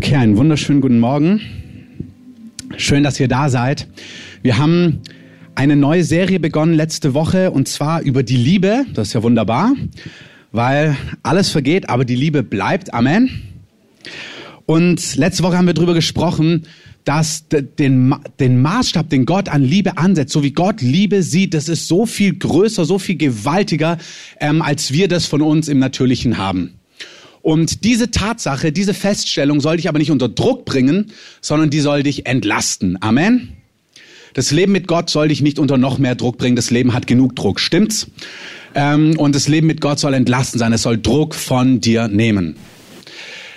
Okay, einen wunderschönen guten Morgen. Schön, dass ihr da seid. Wir haben eine neue Serie begonnen letzte Woche und zwar über die Liebe. Das ist ja wunderbar, weil alles vergeht, aber die Liebe bleibt. Amen. Und letzte Woche haben wir darüber gesprochen, dass den, den Maßstab, den Gott an Liebe ansetzt, so wie Gott Liebe sieht, das ist so viel größer, so viel gewaltiger, ähm, als wir das von uns im Natürlichen haben. Und diese Tatsache, diese Feststellung soll dich aber nicht unter Druck bringen, sondern die soll dich entlasten. Amen. Das Leben mit Gott soll dich nicht unter noch mehr Druck bringen. Das Leben hat genug Druck, stimmt's? Ähm, und das Leben mit Gott soll entlasten sein. Es soll Druck von dir nehmen.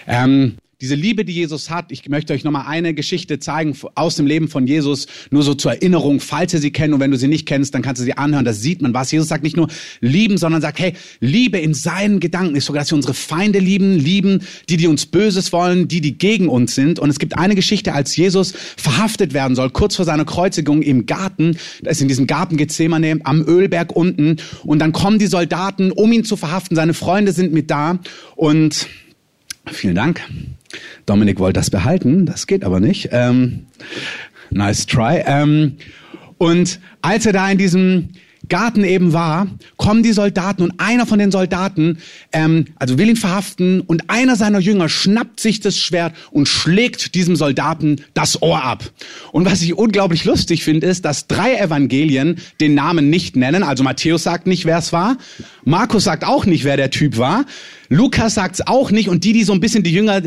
Ähm, diese Liebe, die Jesus hat, ich möchte euch nochmal eine Geschichte zeigen aus dem Leben von Jesus, nur so zur Erinnerung, falls ihr sie kennt und wenn du sie nicht kennst, dann kannst du sie anhören, da sieht man was. Jesus sagt nicht nur lieben, sondern sagt, hey, Liebe in seinen Gedanken. Ist sogar, dass wir unsere Feinde lieben, lieben, die, die uns Böses wollen, die, die gegen uns sind. Und es gibt eine Geschichte, als Jesus verhaftet werden soll, kurz vor seiner Kreuzigung im Garten, da ist in diesem Garten Gethsemane am Ölberg unten. Und dann kommen die Soldaten, um ihn zu verhaften, seine Freunde sind mit da. Und vielen Dank. Dominik wollte das behalten, das geht aber nicht. Ähm, nice try. Ähm, und als er da in diesem Garten eben war, kommen die Soldaten und einer von den Soldaten, ähm, also will ihn verhaften und einer seiner Jünger schnappt sich das Schwert und schlägt diesem Soldaten das Ohr ab. Und was ich unglaublich lustig finde, ist, dass drei Evangelien den Namen nicht nennen. Also Matthäus sagt nicht, wer es war. Markus sagt auch nicht, wer der Typ war. Lukas sagt's auch nicht und die, die so ein bisschen die Jünger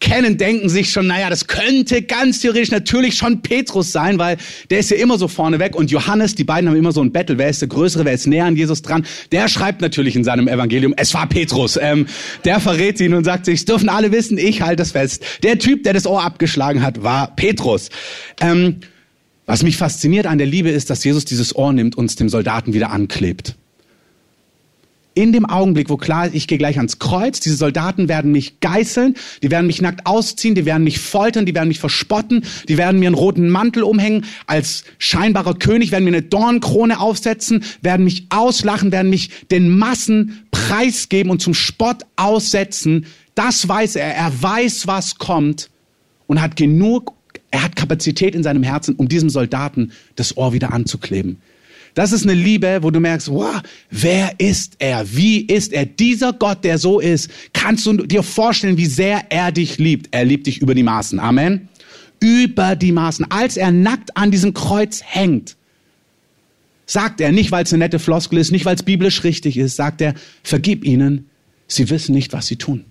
kennen, denken sich schon, naja, das könnte ganz theoretisch natürlich schon Petrus sein, weil der ist ja immer so vorne weg und Johannes, die beiden haben immer so ein Battle, wer ist der Größere, wer ist näher an Jesus dran, der schreibt natürlich in seinem Evangelium, es war Petrus, ähm, der verrät ihn und sagt sich, es dürfen alle wissen, ich halte es fest. Der Typ, der das Ohr abgeschlagen hat, war Petrus. Ähm, was mich fasziniert an der Liebe ist, dass Jesus dieses Ohr nimmt und es dem Soldaten wieder anklebt in dem Augenblick, wo klar ist, ich gehe gleich ans Kreuz, diese Soldaten werden mich geißeln, die werden mich nackt ausziehen, die werden mich foltern, die werden mich verspotten, die werden mir einen roten Mantel umhängen, als scheinbarer König werden mir eine Dornkrone aufsetzen, werden mich auslachen, werden mich den Massen preisgeben und zum Spott aussetzen. Das weiß er. Er weiß, was kommt und hat genug, er hat Kapazität in seinem Herzen, um diesem Soldaten das Ohr wieder anzukleben. Das ist eine Liebe, wo du merkst, wow, wer ist er? Wie ist er? Dieser Gott, der so ist, kannst du dir vorstellen, wie sehr er dich liebt. Er liebt dich über die Maßen. Amen. Über die Maßen. Als er nackt an diesem Kreuz hängt, sagt er, nicht weil es eine nette Floskel ist, nicht weil es biblisch richtig ist, sagt er, vergib ihnen, sie wissen nicht, was sie tun.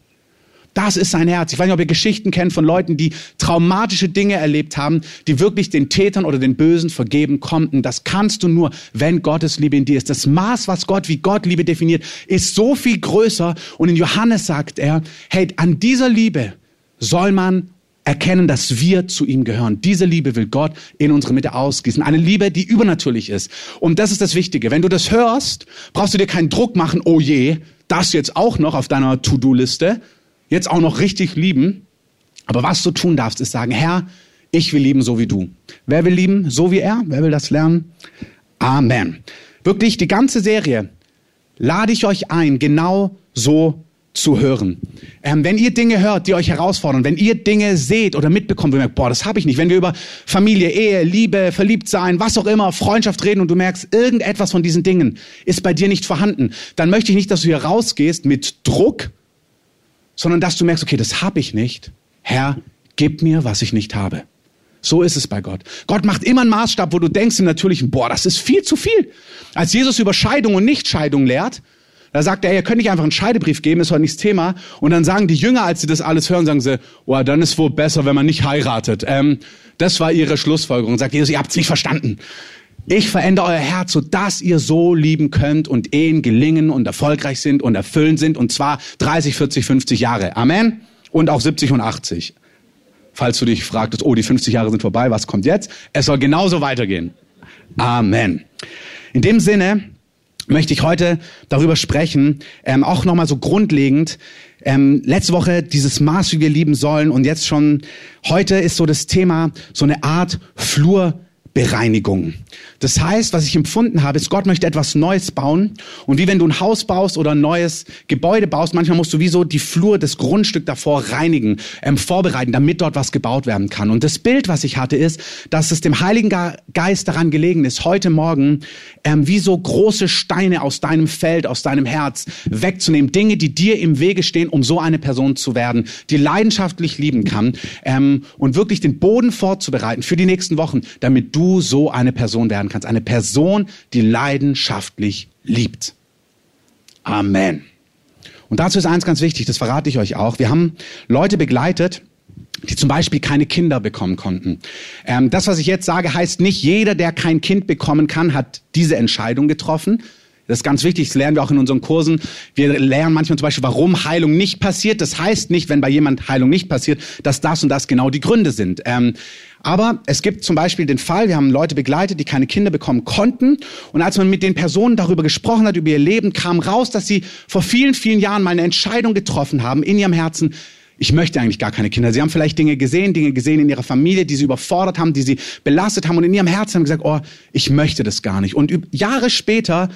Das ist sein Herz. Ich weiß nicht, ob ihr Geschichten kennt von Leuten, die traumatische Dinge erlebt haben, die wirklich den Tätern oder den Bösen vergeben konnten. Das kannst du nur, wenn Gottes Liebe in dir ist. Das Maß, was Gott wie Gott Liebe definiert, ist so viel größer. Und in Johannes sagt er, hey, an dieser Liebe soll man erkennen, dass wir zu ihm gehören. Diese Liebe will Gott in unsere Mitte ausgießen. Eine Liebe, die übernatürlich ist. Und das ist das Wichtige. Wenn du das hörst, brauchst du dir keinen Druck machen, oh je, das jetzt auch noch auf deiner To-Do-Liste, jetzt auch noch richtig lieben. Aber was du tun darfst, ist sagen, Herr, ich will lieben so wie du. Wer will lieben so wie er? Wer will das lernen? Amen. Wirklich die ganze Serie lade ich euch ein, genau so zu hören. Ähm, wenn ihr Dinge hört, die euch herausfordern, wenn ihr Dinge seht oder mitbekommt, wo ihr merkt, boah, das habe ich nicht. Wenn wir über Familie, Ehe, Liebe, Verliebtsein, was auch immer, Freundschaft reden und du merkst, irgendetwas von diesen Dingen ist bei dir nicht vorhanden, dann möchte ich nicht, dass du hier rausgehst mit Druck, sondern dass du merkst, okay, das habe ich nicht. Herr, gib mir, was ich nicht habe. So ist es bei Gott. Gott macht immer einen Maßstab, wo du denkst im Natürlichen, boah, das ist viel zu viel. Als Jesus über Scheidung und Nichtscheidung lehrt, da sagt er, ihr könnt nicht einfach einen Scheidebrief geben, ist heute nicht das Thema. Und dann sagen die Jünger, als sie das alles hören, sagen sie, boah, dann ist wohl besser, wenn man nicht heiratet. Ähm, das war ihre Schlussfolgerung. Sagt Jesus, ihr habt's nicht verstanden. Ich verändere euer Herz, so dass ihr so lieben könnt und Ehen gelingen und erfolgreich sind und erfüllend sind und zwar 30, 40, 50 Jahre. Amen. Und auch 70 und 80. Falls du dich fragtest, oh, die 50 Jahre sind vorbei, was kommt jetzt? Es soll genauso weitergehen. Amen. In dem Sinne möchte ich heute darüber sprechen, ähm, auch nochmal so grundlegend. Ähm, letzte Woche dieses Maß, wie wir lieben sollen und jetzt schon heute ist so das Thema so eine Art Flur Bereinigung. Das heißt, was ich empfunden habe, ist, Gott möchte etwas Neues bauen. Und wie wenn du ein Haus baust oder ein neues Gebäude baust, manchmal musst du wie so die Flur, das Grundstück davor reinigen, ähm, vorbereiten, damit dort was gebaut werden kann. Und das Bild, was ich hatte, ist, dass es dem Heiligen Geist daran gelegen ist, heute Morgen ähm, wie so große Steine aus deinem Feld, aus deinem Herz wegzunehmen. Dinge, die dir im Wege stehen, um so eine Person zu werden, die leidenschaftlich lieben kann ähm, und wirklich den Boden vorzubereiten für die nächsten Wochen, damit du so eine Person werden kannst. Eine Person, die leidenschaftlich liebt. Amen. Und dazu ist eins ganz wichtig, das verrate ich euch auch. Wir haben Leute begleitet, die zum Beispiel keine Kinder bekommen konnten. Ähm, das, was ich jetzt sage, heißt nicht, jeder, der kein Kind bekommen kann, hat diese Entscheidung getroffen. Das ist ganz wichtig, das lernen wir auch in unseren Kursen. Wir lernen manchmal zum Beispiel, warum Heilung nicht passiert. Das heißt nicht, wenn bei jemand Heilung nicht passiert, dass das und das genau die Gründe sind. Ähm, aber es gibt zum Beispiel den Fall, wir haben Leute begleitet, die keine Kinder bekommen konnten. Und als man mit den Personen darüber gesprochen hat, über ihr Leben, kam raus, dass sie vor vielen, vielen Jahren mal eine Entscheidung getroffen haben in ihrem Herzen, ich möchte eigentlich gar keine Kinder. Sie haben vielleicht Dinge gesehen, Dinge gesehen in ihrer Familie, die sie überfordert haben, die sie belastet haben und in ihrem Herzen haben gesagt, oh, ich möchte das gar nicht. Und Jahre später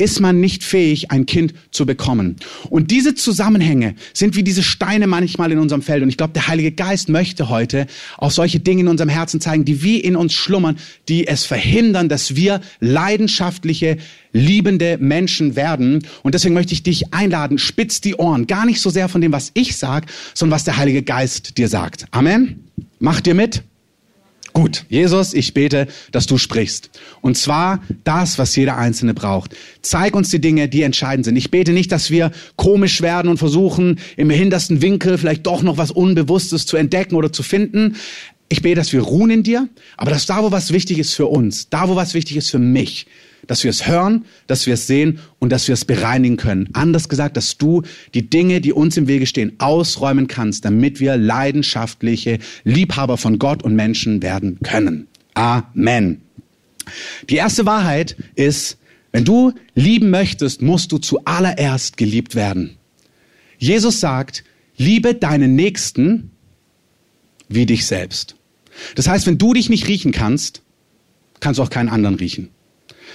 ist man nicht fähig, ein Kind zu bekommen. Und diese Zusammenhänge sind wie diese Steine manchmal in unserem Feld. Und ich glaube, der Heilige Geist möchte heute auch solche Dinge in unserem Herzen zeigen, die wie in uns schlummern, die es verhindern, dass wir leidenschaftliche, liebende Menschen werden. Und deswegen möchte ich dich einladen, spitz die Ohren. Gar nicht so sehr von dem, was ich sag, sondern was der Heilige Geist dir sagt. Amen. Macht dir mit? Gut, Jesus, ich bete, dass du sprichst. Und zwar das, was jeder Einzelne braucht. Zeig uns die Dinge, die entscheidend sind. Ich bete nicht, dass wir komisch werden und versuchen, im hintersten Winkel vielleicht doch noch was Unbewusstes zu entdecken oder zu finden. Ich bete, dass wir ruhen in dir, aber dass da, wo was wichtig ist für uns, da, wo was wichtig ist für mich, dass wir es hören, dass wir es sehen und dass wir es bereinigen können. Anders gesagt, dass du die Dinge, die uns im Wege stehen, ausräumen kannst, damit wir leidenschaftliche Liebhaber von Gott und Menschen werden können. Amen. Die erste Wahrheit ist, wenn du lieben möchtest, musst du zuallererst geliebt werden. Jesus sagt, liebe deinen Nächsten wie dich selbst. Das heißt, wenn du dich nicht riechen kannst, kannst du auch keinen anderen riechen.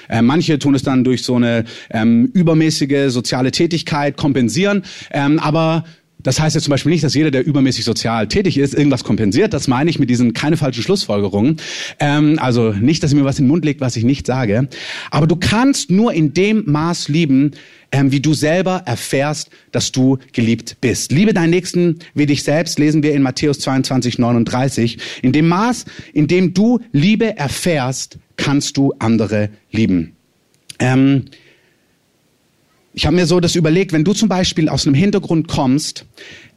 Äh, manche tun es dann durch so eine ähm, übermäßige soziale Tätigkeit kompensieren, ähm, aber das heißt jetzt zum Beispiel nicht, dass jeder, der übermäßig sozial tätig ist, irgendwas kompensiert. Das meine ich mit diesen keine falschen Schlussfolgerungen. Ähm, also nicht, dass ihr mir was in den Mund legt, was ich nicht sage. Aber du kannst nur in dem Maß lieben, ähm, wie du selber erfährst, dass du geliebt bist. Liebe deinen Nächsten wie dich selbst, lesen wir in Matthäus 22, 39. In dem Maß, in dem du Liebe erfährst, kannst du andere lieben. Ähm, ich habe mir so das überlegt, wenn du zum Beispiel aus einem Hintergrund kommst,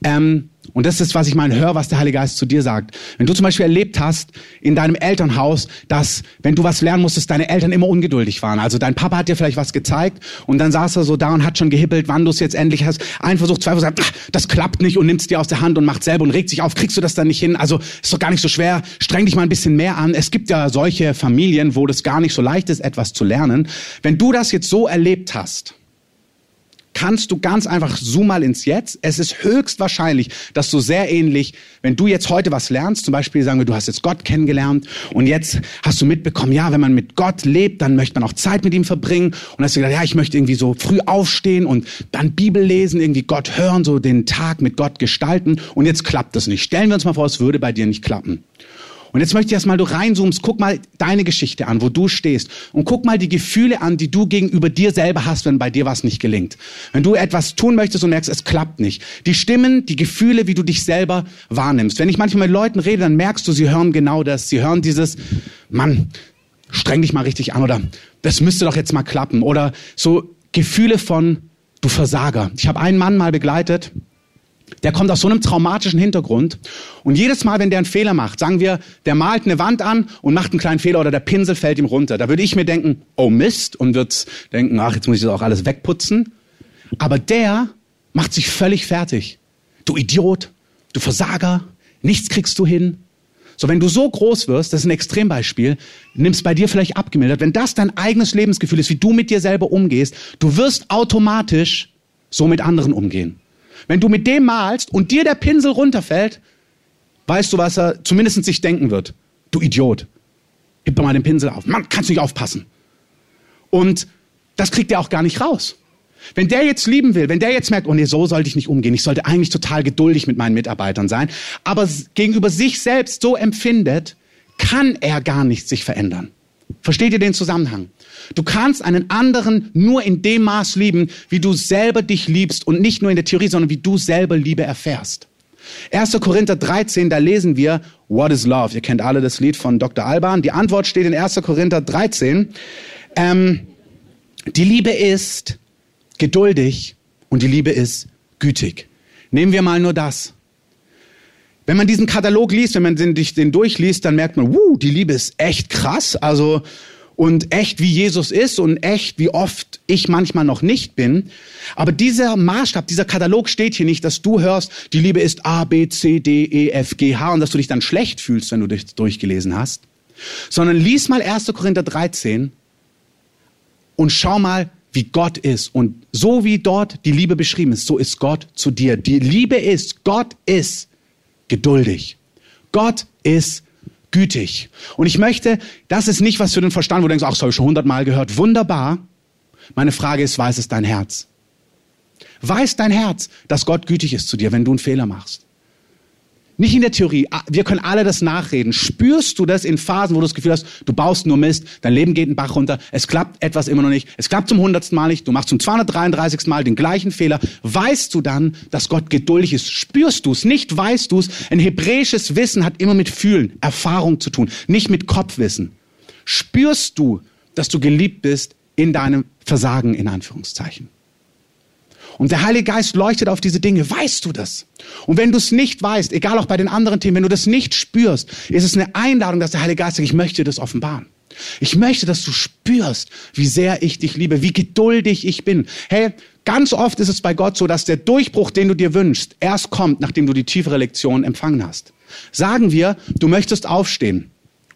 ähm, und das ist, was ich mal höre, was der Heilige Geist zu dir sagt. Wenn du zum Beispiel erlebt hast in deinem Elternhaus, dass, wenn du was lernen musstest, deine Eltern immer ungeduldig waren. Also dein Papa hat dir vielleicht was gezeigt und dann saß er so da und hat schon gehippelt, wann du es jetzt endlich hast. Ein Versuch, zwei Versuche, das klappt nicht und nimmt es dir aus der Hand und macht selber und regt sich auf. Kriegst du das dann nicht hin? Also ist doch gar nicht so schwer. Streng dich mal ein bisschen mehr an. Es gibt ja solche Familien, wo das gar nicht so leicht ist, etwas zu lernen. Wenn du das jetzt so erlebt hast, kannst du ganz einfach zoom mal ins Jetzt. Es ist höchstwahrscheinlich, dass du sehr ähnlich, wenn du jetzt heute was lernst, zum Beispiel sagen wir, du hast jetzt Gott kennengelernt und jetzt hast du mitbekommen, ja, wenn man mit Gott lebt, dann möchte man auch Zeit mit ihm verbringen und hast du gedacht, ja, ich möchte irgendwie so früh aufstehen und dann Bibel lesen, irgendwie Gott hören, so den Tag mit Gott gestalten und jetzt klappt das nicht. Stellen wir uns mal vor, es würde bei dir nicht klappen. Und jetzt möchte ich erstmal, du reinzoomst, guck mal deine Geschichte an, wo du stehst. Und guck mal die Gefühle an, die du gegenüber dir selber hast, wenn bei dir was nicht gelingt. Wenn du etwas tun möchtest und merkst, es klappt nicht. Die Stimmen, die Gefühle, wie du dich selber wahrnimmst. Wenn ich manchmal mit Leuten rede, dann merkst du, sie hören genau das. Sie hören dieses, Mann, streng dich mal richtig an oder das müsste doch jetzt mal klappen. Oder so Gefühle von, du Versager. Ich habe einen Mann mal begleitet, der kommt aus so einem traumatischen Hintergrund. Und jedes Mal, wenn der einen Fehler macht, sagen wir, der malt eine Wand an und macht einen kleinen Fehler oder der Pinsel fällt ihm runter, da würde ich mir denken, oh Mist, und würde denken, ach, jetzt muss ich das auch alles wegputzen. Aber der macht sich völlig fertig. Du Idiot, du Versager, nichts kriegst du hin. So, wenn du so groß wirst, das ist ein Extrembeispiel, nimmst bei dir vielleicht abgemildert, wenn das dein eigenes Lebensgefühl ist, wie du mit dir selber umgehst, du wirst automatisch so mit anderen umgehen. Wenn du mit dem malst und dir der Pinsel runterfällt, weißt du, was er zumindest sich denken wird. Du Idiot. heb doch mal den Pinsel auf. Mann, kannst du nicht aufpassen. Und das kriegt er auch gar nicht raus. Wenn der jetzt lieben will, wenn der jetzt merkt, oh nee, so sollte ich nicht umgehen, ich sollte eigentlich total geduldig mit meinen Mitarbeitern sein, aber gegenüber sich selbst so empfindet, kann er gar nicht sich verändern. Versteht ihr den Zusammenhang? Du kannst einen anderen nur in dem Maß lieben, wie du selber dich liebst und nicht nur in der Theorie, sondern wie du selber Liebe erfährst. 1. Korinther 13, da lesen wir, What is Love? Ihr kennt alle das Lied von Dr. Alban. Die Antwort steht in 1. Korinther 13. Ähm, die Liebe ist geduldig und die Liebe ist gütig. Nehmen wir mal nur das. Wenn man diesen Katalog liest, wenn man den, den durchliest, dann merkt man, wuh, die Liebe ist echt krass. Also, und echt wie Jesus ist und echt wie oft ich manchmal noch nicht bin. Aber dieser Maßstab, dieser Katalog steht hier nicht, dass du hörst, die Liebe ist A, B, C, D, E, F, G, H und dass du dich dann schlecht fühlst, wenn du dich durchgelesen hast. Sondern lies mal 1. Korinther 13 und schau mal, wie Gott ist. Und so wie dort die Liebe beschrieben ist, so ist Gott zu dir. Die Liebe ist, Gott ist geduldig. Gott ist gütig. Und ich möchte, das ist nicht was für den Verstand, wo du denkst, ach, das habe ich schon hundertmal gehört. Wunderbar. Meine Frage ist, weiß es dein Herz? Weiß dein Herz, dass Gott gütig ist zu dir, wenn du einen Fehler machst? Nicht in der Theorie. Ah, wir können alle das nachreden. Spürst du das in Phasen, wo du das Gefühl hast, du baust nur Mist, dein Leben geht einen Bach runter, es klappt etwas immer noch nicht, es klappt zum hundertsten Mal nicht, du machst zum 233. Mal den gleichen Fehler. Weißt du dann, dass Gott geduldig ist? Spürst du es? Nicht weißt du es? Ein hebräisches Wissen hat immer mit Fühlen, Erfahrung zu tun, nicht mit Kopfwissen. Spürst du, dass du geliebt bist in deinem Versagen, in Anführungszeichen? Und der Heilige Geist leuchtet auf diese Dinge. Weißt du das? Und wenn du es nicht weißt, egal auch bei den anderen Themen, wenn du das nicht spürst, ist es eine Einladung, dass der Heilige Geist sagt, ich möchte das offenbaren. Ich möchte, dass du spürst, wie sehr ich dich liebe, wie geduldig ich bin. Hey, ganz oft ist es bei Gott so, dass der Durchbruch, den du dir wünschst, erst kommt, nachdem du die tiefere Lektion empfangen hast. Sagen wir, du möchtest aufstehen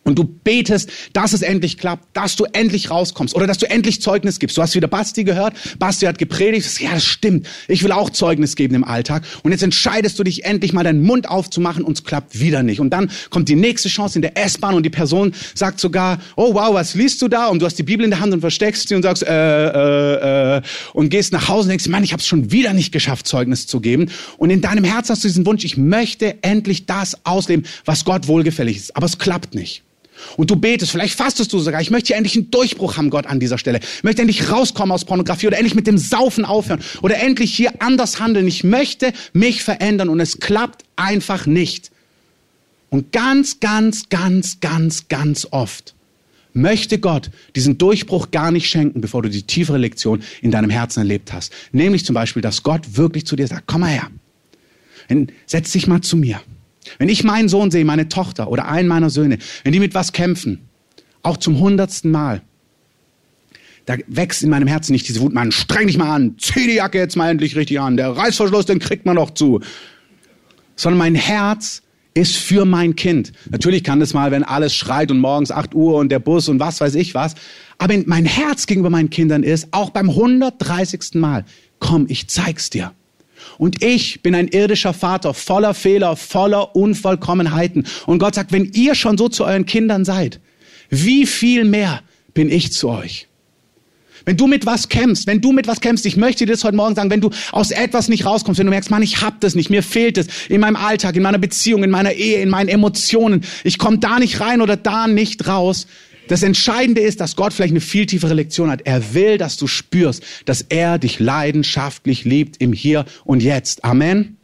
und du betest, dass es endlich klappt, dass du endlich rauskommst oder dass du endlich Zeugnis gibst. Du hast wieder Basti gehört. Basti hat gepredigt. Ja, das stimmt. Ich will auch Zeugnis geben im Alltag. Und jetzt entscheidest du dich endlich mal deinen Mund aufzumachen und es klappt wieder nicht. Und dann kommt die nächste Chance in der S-Bahn und die Person sagt sogar, oh wow, was liest du da? Und du hast die Bibel in der Hand und versteckst sie und sagst, äh, äh, äh, und gehst nach Hause und denkst, Mann, ich habe es schon wieder nicht geschafft, Zeugnis zu geben. Und in deinem Herz hast du diesen Wunsch, ich möchte endlich das ausleben, was Gott wohlgefällig ist. Aber es klappt nicht. Und du betest, vielleicht fastest du sogar, ich möchte hier endlich einen Durchbruch haben, Gott, an dieser Stelle. Ich möchte endlich rauskommen aus Pornografie oder endlich mit dem Saufen aufhören oder endlich hier anders handeln. Ich möchte mich verändern und es klappt einfach nicht. Und ganz, ganz, ganz, ganz, ganz oft möchte Gott diesen Durchbruch gar nicht schenken, bevor du die tiefere Lektion in deinem Herzen erlebt hast. Nämlich zum Beispiel, dass Gott wirklich zu dir sagt, komm mal her, setz dich mal zu mir. Wenn ich meinen Sohn sehe, meine Tochter oder einen meiner Söhne, wenn die mit was kämpfen, auch zum hundertsten Mal, da wächst in meinem Herzen nicht diese Wut, man streng dich mal an, zieh die Jacke jetzt mal endlich richtig an, der Reißverschluss, den kriegt man doch zu. Sondern mein Herz ist für mein Kind. Natürlich kann das mal, wenn alles schreit und morgens 8 Uhr und der Bus und was weiß ich was. Aber mein Herz gegenüber meinen Kindern ist, auch beim 130. Mal, komm, ich zeig's dir. Und ich bin ein irdischer Vater, voller Fehler, voller Unvollkommenheiten. Und Gott sagt, wenn ihr schon so zu euren Kindern seid, wie viel mehr bin ich zu euch? Wenn du mit was kämpfst, wenn du mit was kämpfst, ich möchte dir das heute Morgen sagen, wenn du aus etwas nicht rauskommst, wenn du merkst, Mann, ich hab das nicht, mir fehlt es in meinem Alltag, in meiner Beziehung, in meiner Ehe, in meinen Emotionen, ich komme da nicht rein oder da nicht raus, das Entscheidende ist, dass Gott vielleicht eine viel tiefere Lektion hat. Er will, dass du spürst, dass er dich leidenschaftlich liebt im Hier und Jetzt. Amen.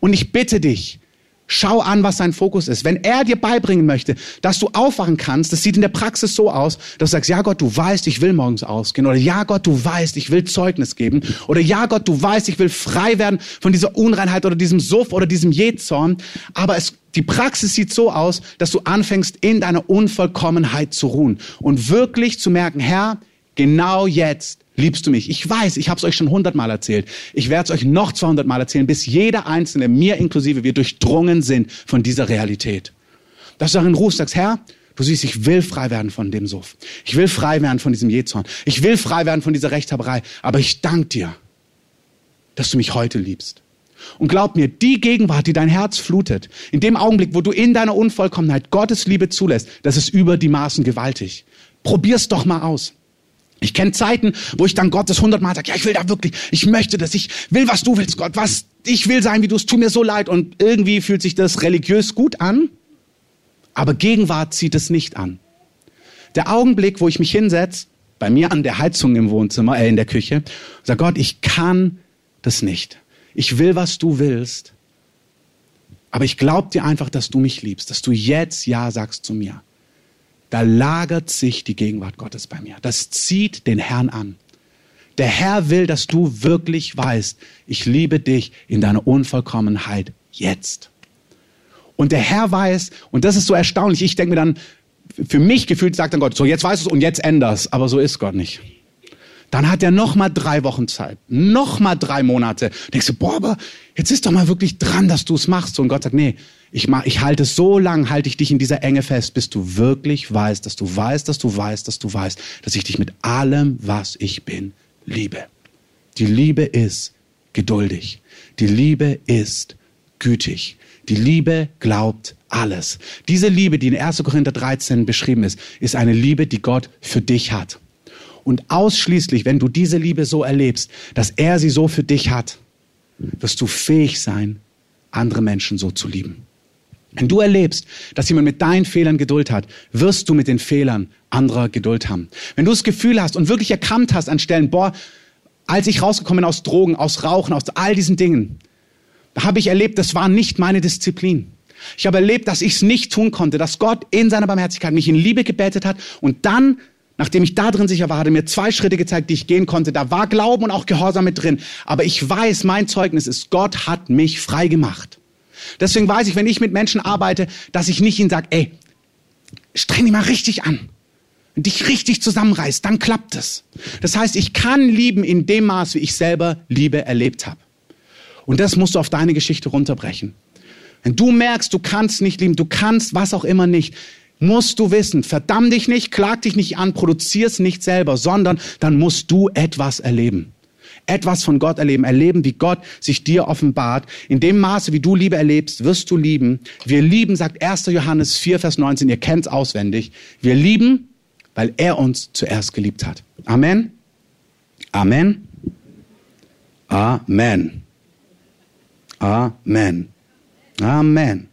Und ich bitte dich, Schau an, was sein Fokus ist. Wenn er dir beibringen möchte, dass du aufwachen kannst, das sieht in der Praxis so aus, dass du sagst, ja Gott, du weißt, ich will morgens ausgehen. Oder ja Gott, du weißt, ich will Zeugnis geben. Oder ja Gott, du weißt, ich will frei werden von dieser Unreinheit oder diesem Suff oder diesem Jezorn. Aber es, die Praxis sieht so aus, dass du anfängst, in deiner Unvollkommenheit zu ruhen. Und wirklich zu merken, Herr, genau jetzt liebst du mich. Ich weiß, ich habe es euch schon hundertmal erzählt. Ich werde es euch noch 200 Mal erzählen, bis jeder Einzelne, mir inklusive, wir durchdrungen sind von dieser Realität. Dass du darin ruhst, sagst, Herr, du siehst, ich will frei werden von dem Suff. Ich will frei werden von diesem Jezorn. Ich will frei werden von dieser Rechthaberei. Aber ich danke dir, dass du mich heute liebst. Und glaub mir, die Gegenwart, die dein Herz flutet, in dem Augenblick, wo du in deiner Unvollkommenheit Gottes Liebe zulässt, das ist über die Maßen gewaltig. Probier's doch mal aus. Ich kenne Zeiten, wo ich dann Gott das hundertmal sage, ja, ich will da wirklich, ich möchte das, ich will, was du willst, Gott, was, ich will sein, wie du es, tu mir so leid. Und irgendwie fühlt sich das religiös gut an, aber Gegenwart zieht es nicht an. Der Augenblick, wo ich mich hinsetze, bei mir an der Heizung im Wohnzimmer, äh, in der Küche, sage, Gott, ich kann das nicht. Ich will, was du willst. Aber ich glaube dir einfach, dass du mich liebst, dass du jetzt Ja sagst zu mir. Da lagert sich die Gegenwart Gottes bei mir. Das zieht den Herrn an. Der Herr will, dass du wirklich weißt, ich liebe dich in deiner Unvollkommenheit jetzt. Und der Herr weiß, und das ist so erstaunlich, ich denke mir dann, für mich gefühlt sagt dann Gott, so jetzt weißt du es und jetzt änderst, aber so ist Gott nicht. Dann hat er noch mal drei Wochen Zeit, noch mal drei Monate. Denkst du, boah, aber jetzt ist doch mal wirklich dran, dass du es machst. Und Gott sagt, nee, ich, mach, ich halte so lang, halte ich dich in dieser Enge fest, bis du wirklich weißt, dass du weißt, dass du weißt, dass du weißt, dass ich dich mit allem, was ich bin, liebe. Die Liebe ist geduldig. Die Liebe ist gütig. Die Liebe glaubt alles. Diese Liebe, die in 1. Korinther 13 beschrieben ist, ist eine Liebe, die Gott für dich hat. Und ausschließlich, wenn du diese Liebe so erlebst, dass er sie so für dich hat, wirst du fähig sein, andere Menschen so zu lieben. Wenn du erlebst, dass jemand mit deinen Fehlern Geduld hat, wirst du mit den Fehlern anderer Geduld haben. Wenn du das Gefühl hast und wirklich erkannt hast an Stellen, boah, als ich rausgekommen bin aus Drogen, aus Rauchen, aus all diesen Dingen, da habe ich erlebt, das war nicht meine Disziplin. Ich habe erlebt, dass ich es nicht tun konnte, dass Gott in seiner Barmherzigkeit mich in Liebe gebetet hat und dann Nachdem ich da drin sicher war, hat er mir zwei Schritte gezeigt, die ich gehen konnte. Da war Glauben und auch Gehorsam mit drin. Aber ich weiß, mein Zeugnis ist, Gott hat mich frei gemacht. Deswegen weiß ich, wenn ich mit Menschen arbeite, dass ich nicht ihnen sage, ey, streng dich mal richtig an. Wenn dich richtig zusammenreißt, dann klappt es. Das heißt, ich kann lieben in dem Maß, wie ich selber Liebe erlebt habe. Und das musst du auf deine Geschichte runterbrechen. Wenn du merkst, du kannst nicht lieben, du kannst was auch immer nicht, musst du wissen, verdamm dich nicht, klag dich nicht an, produzier's nicht selber, sondern dann musst du etwas erleben. Etwas von Gott erleben, erleben, wie Gott sich dir offenbart. In dem Maße, wie du Liebe erlebst, wirst du lieben. Wir lieben, sagt 1. Johannes 4, Vers 19, ihr kennt's auswendig. Wir lieben, weil er uns zuerst geliebt hat. Amen. Amen. Amen. Amen. Amen.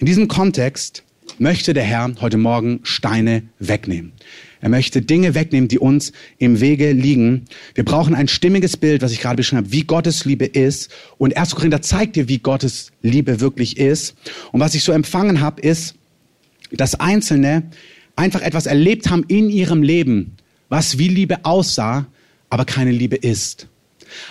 In diesem Kontext möchte der Herr heute Morgen Steine wegnehmen. Er möchte Dinge wegnehmen, die uns im Wege liegen. Wir brauchen ein stimmiges Bild, was ich gerade beschrieben habe, wie Gottes Liebe ist. Und 1. Korinther zeigt dir, wie Gottes Liebe wirklich ist. Und was ich so empfangen habe, ist, dass Einzelne einfach etwas erlebt haben in ihrem Leben, was wie Liebe aussah, aber keine Liebe ist.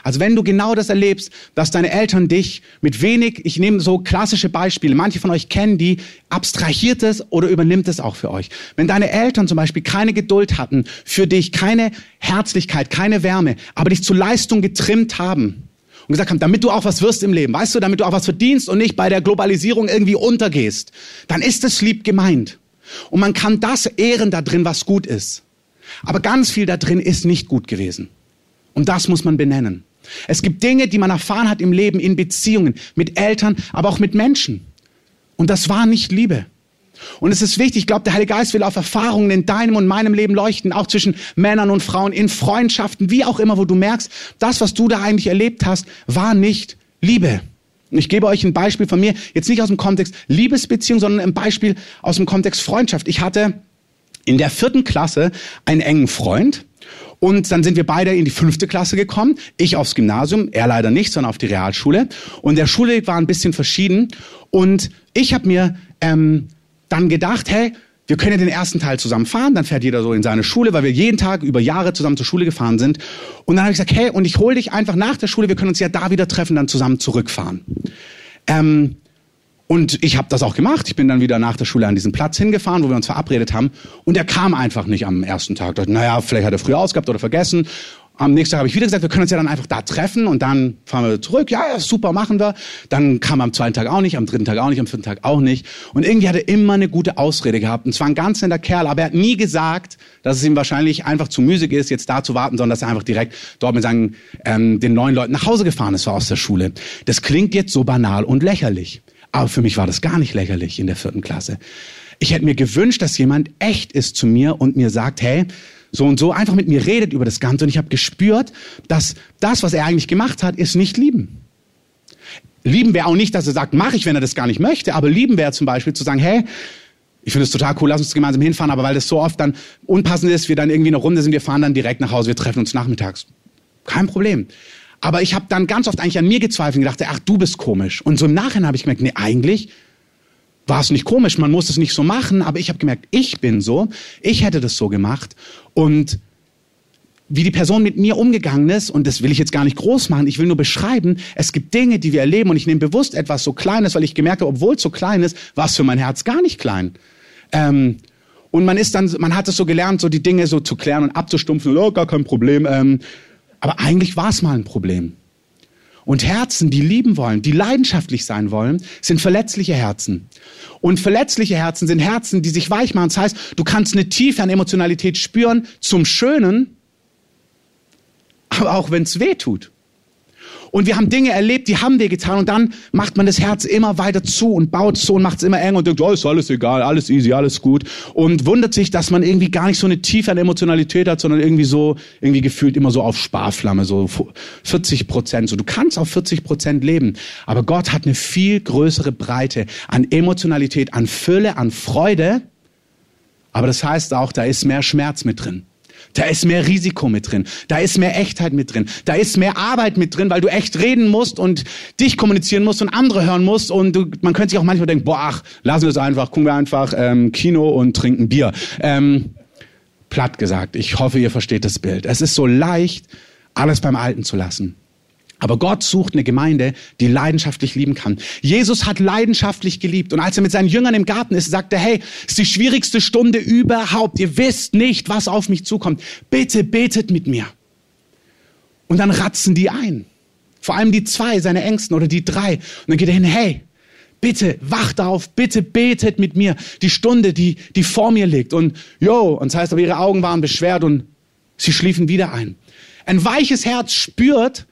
Also wenn du genau das erlebst, dass deine Eltern dich mit wenig, ich nehme so klassische Beispiele, manche von euch kennen die, abstrahiert es oder übernimmt es auch für euch. Wenn deine Eltern zum Beispiel keine Geduld hatten für dich, keine Herzlichkeit, keine Wärme, aber dich zur Leistung getrimmt haben und gesagt haben, damit du auch was wirst im Leben, weißt du, damit du auch was verdienst und nicht bei der Globalisierung irgendwie untergehst, dann ist es lieb gemeint. Und man kann das ehren da drin, was gut ist. Aber ganz viel da drin ist nicht gut gewesen. Und das muss man benennen. Es gibt Dinge, die man erfahren hat im Leben, in Beziehungen, mit Eltern, aber auch mit Menschen. Und das war nicht Liebe. Und es ist wichtig, ich glaube, der Heilige Geist will auf Erfahrungen in deinem und meinem Leben leuchten, auch zwischen Männern und Frauen, in Freundschaften, wie auch immer, wo du merkst, das, was du da eigentlich erlebt hast, war nicht Liebe. Und ich gebe euch ein Beispiel von mir, jetzt nicht aus dem Kontext Liebesbeziehung, sondern ein Beispiel aus dem Kontext Freundschaft. Ich hatte in der vierten Klasse einen engen Freund, und dann sind wir beide in die fünfte Klasse gekommen. Ich aufs Gymnasium, er leider nicht, sondern auf die Realschule. Und der Schulweg war ein bisschen verschieden. Und ich habe mir ähm, dann gedacht, hey, wir können ja den ersten Teil zusammen fahren, dann fährt jeder so in seine Schule, weil wir jeden Tag über Jahre zusammen zur Schule gefahren sind. Und dann habe ich gesagt, hey, und ich hole dich einfach nach der Schule, wir können uns ja da wieder treffen, dann zusammen zurückfahren. Ähm, und ich habe das auch gemacht. Ich bin dann wieder nach der Schule an diesen Platz hingefahren, wo wir uns verabredet haben. Und er kam einfach nicht am ersten Tag. Dachte, naja, vielleicht hat er früher ausgehabt oder vergessen. Am nächsten Tag habe ich wieder gesagt, wir können uns ja dann einfach da treffen und dann fahren wir zurück. Ja, ja, super, machen wir. Dann kam am zweiten Tag auch nicht, am dritten Tag auch nicht, am vierten Tag auch nicht. Und irgendwie hat er immer eine gute Ausrede gehabt. Und zwar ein ganz netter Kerl, aber er hat nie gesagt, dass es ihm wahrscheinlich einfach zu müßig ist, jetzt da zu warten, sondern dass er einfach direkt dort mit seinen, ähm, den neuen Leuten nach Hause gefahren ist, war aus der Schule. Das klingt jetzt so banal und lächerlich. Aber für mich war das gar nicht lächerlich in der vierten Klasse. Ich hätte mir gewünscht, dass jemand echt ist zu mir und mir sagt, hey, so und so einfach mit mir redet über das Ganze. Und ich habe gespürt, dass das, was er eigentlich gemacht hat, ist nicht lieben. Lieben wäre auch nicht, dass er sagt, mache ich, wenn er das gar nicht möchte. Aber lieben wäre zum Beispiel zu sagen, hey, ich finde es total cool, lass uns gemeinsam hinfahren, aber weil das so oft dann unpassend ist, wir dann irgendwie eine Runde sind, wir fahren dann direkt nach Hause, wir treffen uns nachmittags. Kein Problem. Aber ich habe dann ganz oft eigentlich an mir gezweifelt und gedacht, ach, du bist komisch. Und so im Nachhinein habe ich gemerkt, nee, eigentlich war es nicht komisch, man muss es nicht so machen, aber ich habe gemerkt, ich bin so, ich hätte das so gemacht und wie die Person mit mir umgegangen ist, und das will ich jetzt gar nicht groß machen, ich will nur beschreiben, es gibt Dinge, die wir erleben und ich nehme bewusst etwas so Kleines, weil ich gemerkt habe, obwohl es so klein ist, war es für mein Herz gar nicht klein. Ähm, und man ist dann, man hat es so gelernt, so die Dinge so zu klären und abzustumpfen, oh, gar kein Problem. Ähm, aber eigentlich war es mal ein Problem. Und Herzen, die lieben wollen, die leidenschaftlich sein wollen, sind verletzliche Herzen. Und verletzliche Herzen sind Herzen, die sich weich machen. Das heißt, du kannst eine Tiefe an Emotionalität spüren zum Schönen, aber auch wenn es weh tut. Und wir haben Dinge erlebt, die haben wir getan und dann macht man das Herz immer weiter zu und baut so und macht es immer enger und denkt, oh, ist alles egal, alles easy, alles gut und wundert sich, dass man irgendwie gar nicht so eine Tiefe an Emotionalität hat, sondern irgendwie so, irgendwie gefühlt immer so auf Sparflamme, so 40 Prozent. So, du kannst auf 40 Prozent leben, aber Gott hat eine viel größere Breite an Emotionalität, an Fülle, an Freude. Aber das heißt auch, da ist mehr Schmerz mit drin. Da ist mehr Risiko mit drin. Da ist mehr Echtheit mit drin. Da ist mehr Arbeit mit drin, weil du echt reden musst und dich kommunizieren musst und andere hören musst. Und du, man könnte sich auch manchmal denken, boah, ach, lassen wir es einfach, gucken wir einfach ähm, Kino und trinken Bier. Ähm, platt gesagt, ich hoffe, ihr versteht das Bild. Es ist so leicht, alles beim Alten zu lassen. Aber Gott sucht eine Gemeinde, die leidenschaftlich lieben kann. Jesus hat leidenschaftlich geliebt. Und als er mit seinen Jüngern im Garten ist, sagte er, hey, es ist die schwierigste Stunde überhaupt. Ihr wisst nicht, was auf mich zukommt. Bitte betet mit mir. Und dann ratzen die ein. Vor allem die zwei, seine Ängsten oder die drei. Und dann geht er hin, hey, bitte wacht auf, bitte betet mit mir. Die Stunde, die, die vor mir liegt. Und jo, und das heißt aber, ihre Augen waren beschwert und sie schliefen wieder ein. Ein weiches Herz spürt,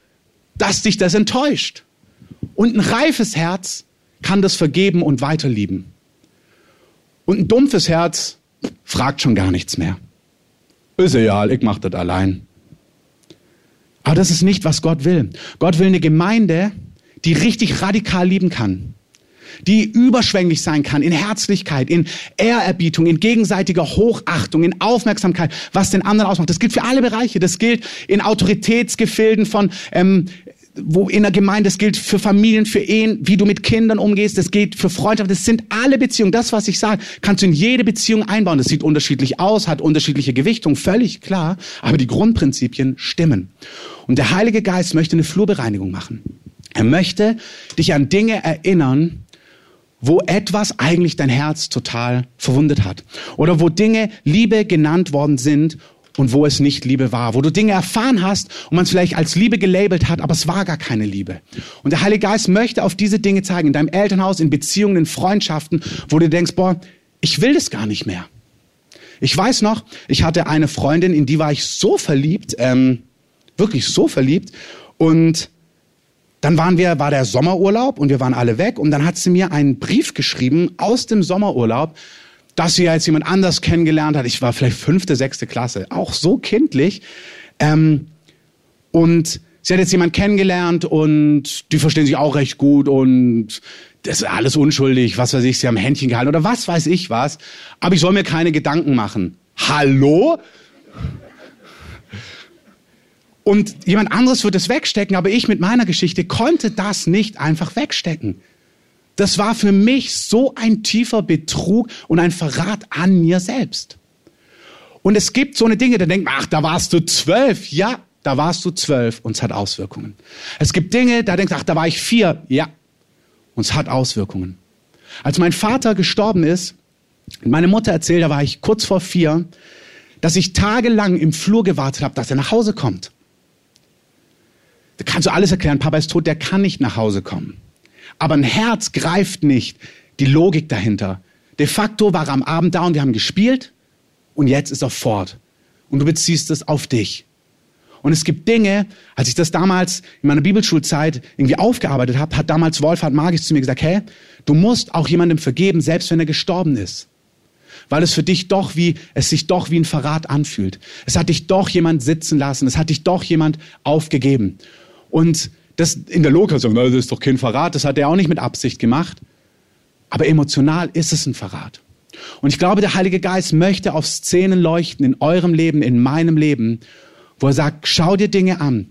dass dich das enttäuscht. Und ein reifes Herz kann das vergeben und weiterlieben. Und ein dumpfes Herz fragt schon gar nichts mehr. Ist egal, ich mach das allein. Aber das ist nicht, was Gott will. Gott will eine Gemeinde, die richtig radikal lieben kann. Die überschwänglich sein kann in Herzlichkeit, in Ehrerbietung, in gegenseitiger Hochachtung, in Aufmerksamkeit, was den anderen ausmacht. Das gilt für alle Bereiche. Das gilt in Autoritätsgefilden von ähm, wo in der Gemeinde, das gilt für Familien, für Ehen, wie du mit Kindern umgehst, das gilt für Freundschaft, das sind alle Beziehungen. Das, was ich sage, kannst du in jede Beziehung einbauen. Das sieht unterschiedlich aus, hat unterschiedliche Gewichtung, völlig klar, aber die Grundprinzipien stimmen. Und der Heilige Geist möchte eine Flurbereinigung machen. Er möchte dich an Dinge erinnern, wo etwas eigentlich dein Herz total verwundet hat. Oder wo Dinge Liebe genannt worden sind und wo es nicht Liebe war, wo du Dinge erfahren hast und man es vielleicht als Liebe gelabelt hat, aber es war gar keine Liebe. Und der Heilige Geist möchte auf diese Dinge zeigen, in deinem Elternhaus, in Beziehungen, in Freundschaften, wo du denkst, boah, ich will das gar nicht mehr. Ich weiß noch, ich hatte eine Freundin, in die war ich so verliebt, ähm, wirklich so verliebt und dann waren wir, war der Sommerurlaub und wir waren alle weg und dann hat sie mir einen Brief geschrieben aus dem Sommerurlaub, dass sie jetzt jemand anders kennengelernt hat. Ich war vielleicht fünfte, sechste Klasse, auch so kindlich. Ähm, und sie hat jetzt jemand kennengelernt und die verstehen sich auch recht gut und das ist alles unschuldig, was weiß ich, sie haben Händchen gehalten oder was weiß ich was. Aber ich soll mir keine Gedanken machen. Hallo? Und jemand anderes wird es wegstecken, aber ich mit meiner Geschichte konnte das nicht einfach wegstecken. Das war für mich so ein tiefer Betrug und ein Verrat an mir selbst. Und es gibt so eine Dinge, da denkt man, ach, da warst du zwölf. Ja, da warst du zwölf und es hat Auswirkungen. Es gibt Dinge, da denkst du, ach, da war ich vier. Ja, und es hat Auswirkungen. Als mein Vater gestorben ist, meine Mutter erzählt, da war ich kurz vor vier, dass ich tagelang im Flur gewartet habe, dass er nach Hause kommt. Da kannst du alles erklären, Papa ist tot, der kann nicht nach Hause kommen. Aber ein Herz greift nicht die Logik dahinter. De facto war er am Abend da und wir haben gespielt und jetzt ist er fort. Und du beziehst es auf dich. Und es gibt Dinge, als ich das damals in meiner Bibelschulzeit irgendwie aufgearbeitet habe, hat damals Wolfhard Magis zu mir gesagt, hey, du musst auch jemandem vergeben, selbst wenn er gestorben ist. Weil es für dich doch wie, es sich doch wie ein Verrat anfühlt. Es hat dich doch jemand sitzen lassen. Es hat dich doch jemand aufgegeben. Und das in der Logik, so, das ist doch kein Verrat. Das hat er auch nicht mit Absicht gemacht. Aber emotional ist es ein Verrat. Und ich glaube, der Heilige Geist möchte auf Szenen leuchten in eurem Leben, in meinem Leben, wo er sagt, schau dir Dinge an,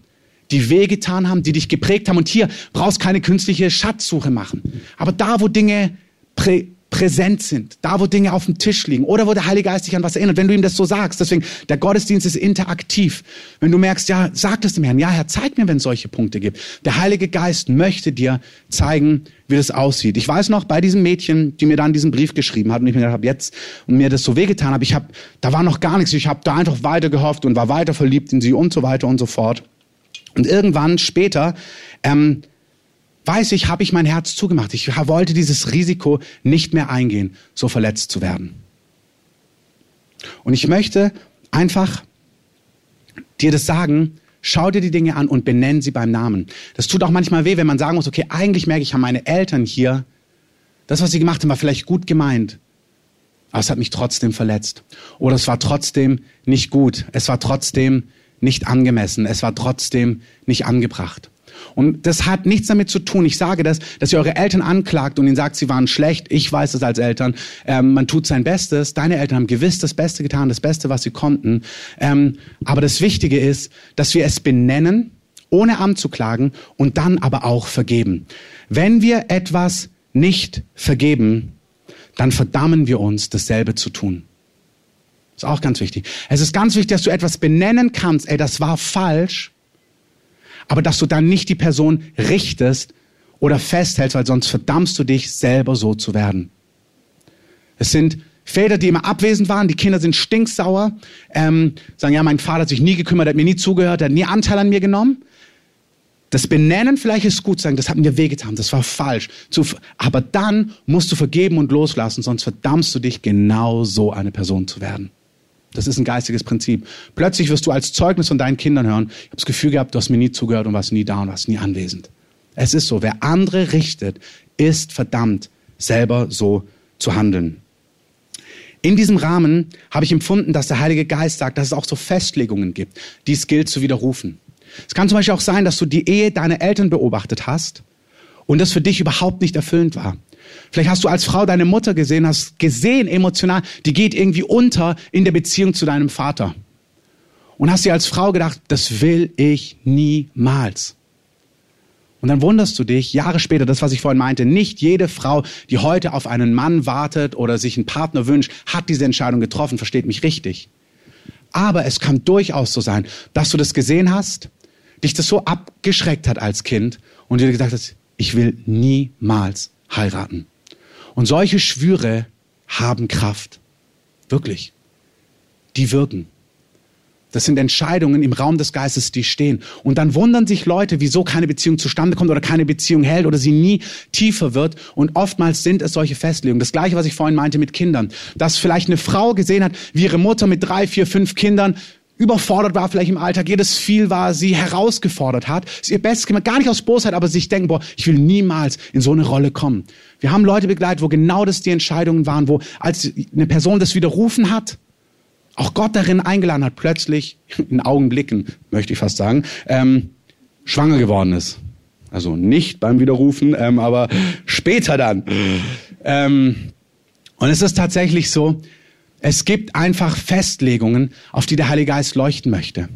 die wehgetan haben, die dich geprägt haben. Und hier brauchst keine künstliche Schatzsuche machen. Aber da, wo Dinge prä präsent sind, da wo Dinge auf dem Tisch liegen oder wo der Heilige Geist dich an was erinnert, wenn du ihm das so sagst. Deswegen, der Gottesdienst ist interaktiv. Wenn du merkst, ja, sag das dem Herrn, ja, Herr, zeig mir, wenn es solche Punkte gibt. Der Heilige Geist möchte dir zeigen, wie das aussieht. Ich weiß noch, bei diesem Mädchen, die mir dann diesen Brief geschrieben hat und ich mir gedacht habe, jetzt und mir das so wehgetan habe, ich habe, da war noch gar nichts, ich habe da einfach weiter gehofft und war weiter verliebt in sie und so weiter und so fort. Und irgendwann später ähm, weiß ich, habe ich mein Herz zugemacht. Ich wollte dieses Risiko nicht mehr eingehen, so verletzt zu werden. Und ich möchte einfach dir das sagen, schau dir die Dinge an und benenn sie beim Namen. Das tut auch manchmal weh, wenn man sagen muss, okay, eigentlich merke ich, haben meine Eltern hier, das, was sie gemacht haben, war vielleicht gut gemeint, aber es hat mich trotzdem verletzt. Oder es war trotzdem nicht gut, es war trotzdem nicht angemessen, es war trotzdem nicht angebracht. Und das hat nichts damit zu tun, ich sage das, dass ihr eure Eltern anklagt und ihnen sagt, sie waren schlecht. Ich weiß es als Eltern. Ähm, man tut sein Bestes. Deine Eltern haben gewiss das Beste getan, das Beste, was sie konnten. Ähm, aber das Wichtige ist, dass wir es benennen, ohne anzuklagen und dann aber auch vergeben. Wenn wir etwas nicht vergeben, dann verdammen wir uns, dasselbe zu tun. ist auch ganz wichtig. Es ist ganz wichtig, dass du etwas benennen kannst. Ey, das war falsch aber dass du dann nicht die Person richtest oder festhältst, weil sonst verdammst du dich selber so zu werden. Es sind Väter, die immer abwesend waren, die Kinder sind stinksauer, ähm, sagen, ja, mein Vater hat sich nie gekümmert, hat mir nie zugehört, hat nie Anteil an mir genommen. Das Benennen vielleicht ist gut, sagen, das hat mir wehgetan, das war falsch. Aber dann musst du vergeben und loslassen, sonst verdammst du dich genau so eine Person zu werden. Das ist ein geistiges Prinzip. Plötzlich wirst du als Zeugnis von deinen Kindern hören, ich habe das Gefühl gehabt, du hast mir nie zugehört und warst nie da und warst nie anwesend. Es ist so, wer andere richtet, ist verdammt, selber so zu handeln. In diesem Rahmen habe ich empfunden, dass der Heilige Geist sagt, dass es auch so Festlegungen gibt, die es gilt zu widerrufen. Es kann zum Beispiel auch sein, dass du die Ehe deiner Eltern beobachtet hast und das für dich überhaupt nicht erfüllend war. Vielleicht hast du als Frau deine Mutter gesehen, hast gesehen emotional, die geht irgendwie unter in der Beziehung zu deinem Vater. Und hast dir als Frau gedacht, das will ich niemals. Und dann wunderst du dich, Jahre später, das, was ich vorhin meinte, nicht jede Frau, die heute auf einen Mann wartet oder sich einen Partner wünscht, hat diese Entscheidung getroffen, versteht mich richtig. Aber es kann durchaus so sein, dass du das gesehen hast, dich das so abgeschreckt hat als Kind und dir gedacht hast, ich will niemals heiraten. Und solche Schwüre haben Kraft. Wirklich. Die wirken. Das sind Entscheidungen im Raum des Geistes, die stehen. Und dann wundern sich Leute, wieso keine Beziehung zustande kommt oder keine Beziehung hält oder sie nie tiefer wird. Und oftmals sind es solche Festlegungen. Das gleiche, was ich vorhin meinte mit Kindern. Dass vielleicht eine Frau gesehen hat, wie ihre Mutter mit drei, vier, fünf Kindern überfordert war vielleicht im Alltag, jedes viel war, sie herausgefordert hat, sie ihr Bestes gemacht, gar nicht aus Bosheit, aber sich denken, boah, ich will niemals in so eine Rolle kommen. Wir haben Leute begleitet, wo genau das die Entscheidungen waren, wo als eine Person das widerrufen hat, auch Gott darin eingeladen hat, plötzlich in Augenblicken, möchte ich fast sagen, ähm, schwanger geworden ist. Also nicht beim Widerrufen, ähm, aber später dann. Ähm, und es ist tatsächlich so, es gibt einfach Festlegungen, auf die der Heilige Geist leuchten möchte.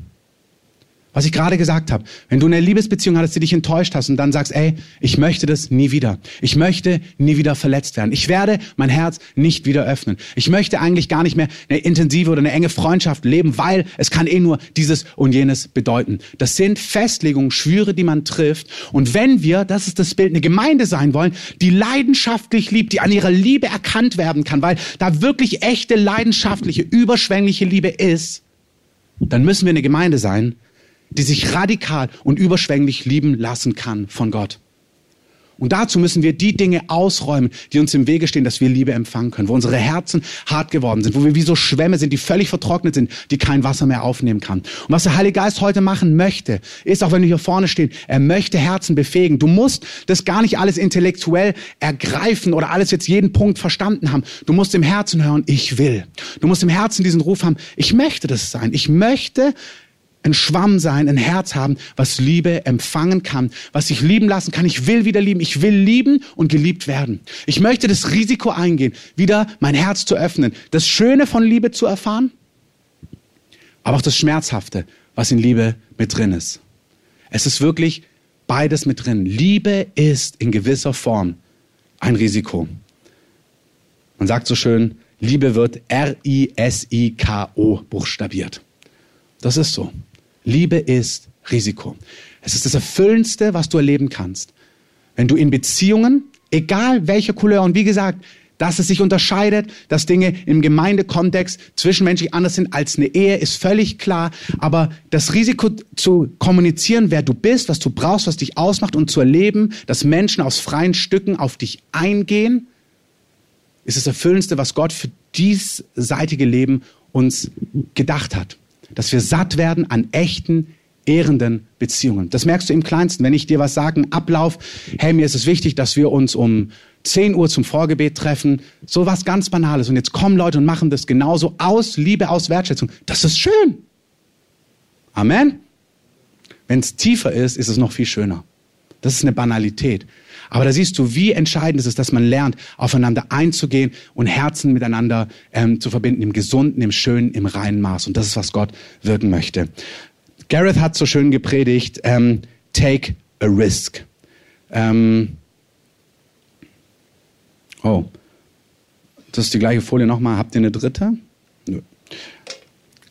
Was ich gerade gesagt habe. Wenn du eine Liebesbeziehung hattest, die dich enttäuscht hast und dann sagst, ey, ich möchte das nie wieder. Ich möchte nie wieder verletzt werden. Ich werde mein Herz nicht wieder öffnen. Ich möchte eigentlich gar nicht mehr eine intensive oder eine enge Freundschaft leben, weil es kann eh nur dieses und jenes bedeuten. Das sind Festlegungen, Schwüre, die man trifft. Und wenn wir, das ist das Bild, eine Gemeinde sein wollen, die leidenschaftlich liebt, die an ihrer Liebe erkannt werden kann, weil da wirklich echte, leidenschaftliche, überschwängliche Liebe ist, dann müssen wir eine Gemeinde sein, die sich radikal und überschwänglich lieben lassen kann von Gott. Und dazu müssen wir die Dinge ausräumen, die uns im Wege stehen, dass wir Liebe empfangen können, wo unsere Herzen hart geworden sind, wo wir wie so Schwämme sind, die völlig vertrocknet sind, die kein Wasser mehr aufnehmen kann. Und was der Heilige Geist heute machen möchte, ist, auch wenn wir hier vorne stehen, er möchte Herzen befähigen. Du musst das gar nicht alles intellektuell ergreifen oder alles jetzt jeden Punkt verstanden haben. Du musst im Herzen hören, ich will. Du musst im Herzen diesen Ruf haben, ich möchte das sein. Ich möchte ein Schwamm sein, ein Herz haben, was Liebe empfangen kann, was sich lieben lassen kann. Ich will wieder lieben. Ich will lieben und geliebt werden. Ich möchte das Risiko eingehen, wieder mein Herz zu öffnen, das Schöne von Liebe zu erfahren, aber auch das Schmerzhafte, was in Liebe mit drin ist. Es ist wirklich beides mit drin. Liebe ist in gewisser Form ein Risiko. Man sagt so schön, Liebe wird R-I-S-I-K-O buchstabiert. Das ist so. Liebe ist Risiko. Es ist das Erfüllendste, was du erleben kannst. Wenn du in Beziehungen, egal welche Couleur, und wie gesagt, dass es sich unterscheidet, dass Dinge im Gemeindekontext zwischenmenschlich anders sind als eine Ehe, ist völlig klar. Aber das Risiko zu kommunizieren, wer du bist, was du brauchst, was dich ausmacht und zu erleben, dass Menschen aus freien Stücken auf dich eingehen, ist das Erfüllendste, was Gott für diesseitige Leben uns gedacht hat dass wir satt werden an echten, ehrenden Beziehungen. Das merkst du im Kleinsten. Wenn ich dir was sage, Ablauf, hey, mir ist es wichtig, dass wir uns um 10 Uhr zum Vorgebet treffen. So was ganz Banales. Und jetzt kommen Leute und machen das genauso aus Liebe, aus Wertschätzung. Das ist schön. Amen. Wenn es tiefer ist, ist es noch viel schöner. Das ist eine Banalität. Aber da siehst du, wie entscheidend es ist, dass man lernt, aufeinander einzugehen und Herzen miteinander ähm, zu verbinden, im Gesunden, im Schönen, im reinen Maß. Und das ist, was Gott wirken möchte. Gareth hat so schön gepredigt, ähm, take a risk. Ähm, oh, das ist die gleiche Folie nochmal. Habt ihr eine dritte? Nö.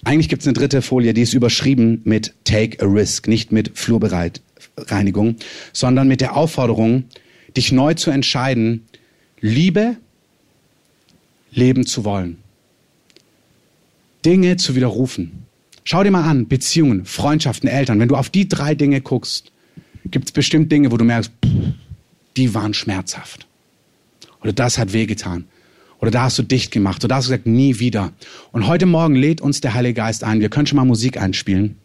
Eigentlich gibt es eine dritte Folie, die ist überschrieben mit Take a Risk, nicht mit Flurbereinigung, sondern mit der Aufforderung, dich neu zu entscheiden, Liebe leben zu wollen. Dinge zu widerrufen. Schau dir mal an, Beziehungen, Freundschaften, Eltern. Wenn du auf die drei Dinge guckst, gibt es bestimmt Dinge, wo du merkst, die waren schmerzhaft. Oder das hat wehgetan. Oder da hast du dicht gemacht. Oder da hast du gesagt, nie wieder. Und heute Morgen lädt uns der Heilige Geist ein. Wir können schon mal Musik einspielen.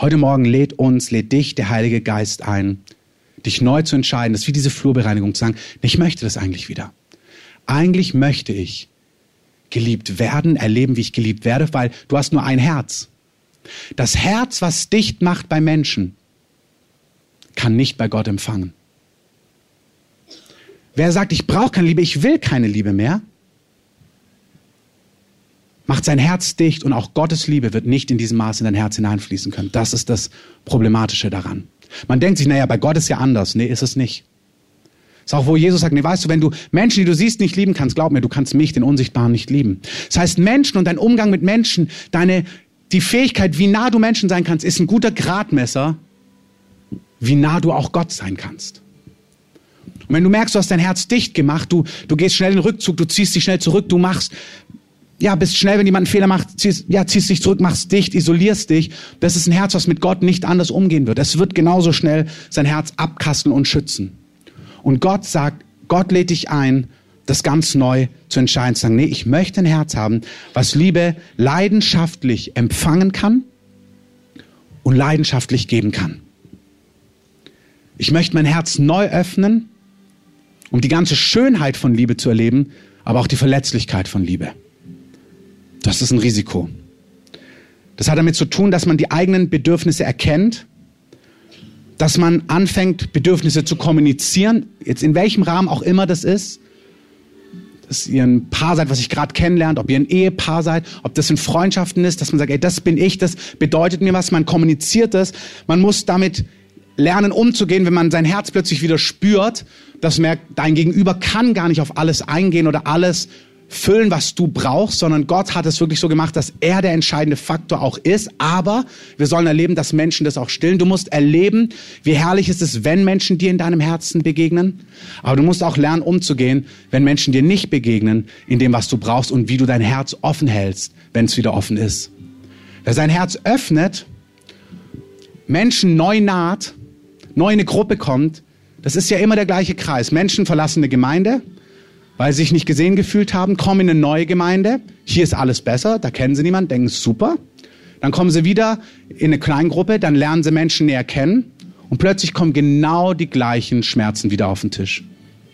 Heute Morgen lädt uns, lädt dich der Heilige Geist ein, dich neu zu entscheiden, das ist wie diese Flurbereinigung zu sagen, ich möchte das eigentlich wieder. Eigentlich möchte ich geliebt werden, erleben, wie ich geliebt werde, weil du hast nur ein Herz. Das Herz, was dicht macht bei Menschen, kann nicht bei Gott empfangen. Wer sagt, ich brauche keine Liebe, ich will keine Liebe mehr, macht sein Herz dicht und auch Gottes Liebe wird nicht in diesem Maß in dein Herz hineinfließen können. Das ist das Problematische daran. Man denkt sich, naja, bei Gott ist ja anders. Nee, ist es nicht. Das ist auch, wo Jesus sagt, nee, weißt du, wenn du Menschen, die du siehst, nicht lieben kannst, glaub mir, du kannst mich, den Unsichtbaren, nicht lieben. Das heißt, Menschen und dein Umgang mit Menschen, deine, die Fähigkeit, wie nah du Menschen sein kannst, ist ein guter Gradmesser, wie nah du auch Gott sein kannst. Und wenn du merkst, du hast dein Herz dicht gemacht, du, du gehst schnell in den Rückzug, du ziehst dich schnell zurück, du machst ja, bist schnell, wenn jemand einen Fehler macht, ziehst, ja, ziehst dich zurück, machst dicht, isolierst dich. Das ist ein Herz, was mit Gott nicht anders umgehen wird. Es wird genauso schnell sein Herz abkasteln und schützen. Und Gott sagt, Gott lädt dich ein, das ganz neu zu entscheiden, zu sagen, nee, ich möchte ein Herz haben, was Liebe leidenschaftlich empfangen kann und leidenschaftlich geben kann. Ich möchte mein Herz neu öffnen, um die ganze Schönheit von Liebe zu erleben, aber auch die Verletzlichkeit von Liebe. Das ist ein Risiko. Das hat damit zu tun, dass man die eigenen Bedürfnisse erkennt, dass man anfängt, Bedürfnisse zu kommunizieren, jetzt in welchem Rahmen auch immer das ist. Dass ihr ein Paar seid, was ich gerade kennenlernt, ob ihr ein Ehepaar seid, ob das in Freundschaften ist, dass man sagt, ey, das bin ich, das bedeutet mir was, man kommuniziert das. Man muss damit lernen umzugehen, wenn man sein Herz plötzlich wieder spürt, dass merkt, dein Gegenüber kann gar nicht auf alles eingehen oder alles füllen, was du brauchst, sondern Gott hat es wirklich so gemacht, dass er der entscheidende Faktor auch ist. Aber wir sollen erleben, dass Menschen das auch stillen. Du musst erleben, wie herrlich ist es, wenn Menschen dir in deinem Herzen begegnen. Aber du musst auch lernen, umzugehen, wenn Menschen dir nicht begegnen, in dem, was du brauchst und wie du dein Herz offen hältst, wenn es wieder offen ist. Wer sein Herz öffnet Menschen neu naht, neu in eine Gruppe kommt, das ist ja immer der gleiche Kreis. Menschen verlassen eine Gemeinde, weil sie sich nicht gesehen gefühlt haben, kommen in eine neue Gemeinde. Hier ist alles besser, da kennen sie niemanden, denken super. Dann kommen sie wieder in eine Kleingruppe, dann lernen sie Menschen näher kennen und plötzlich kommen genau die gleichen Schmerzen wieder auf den Tisch.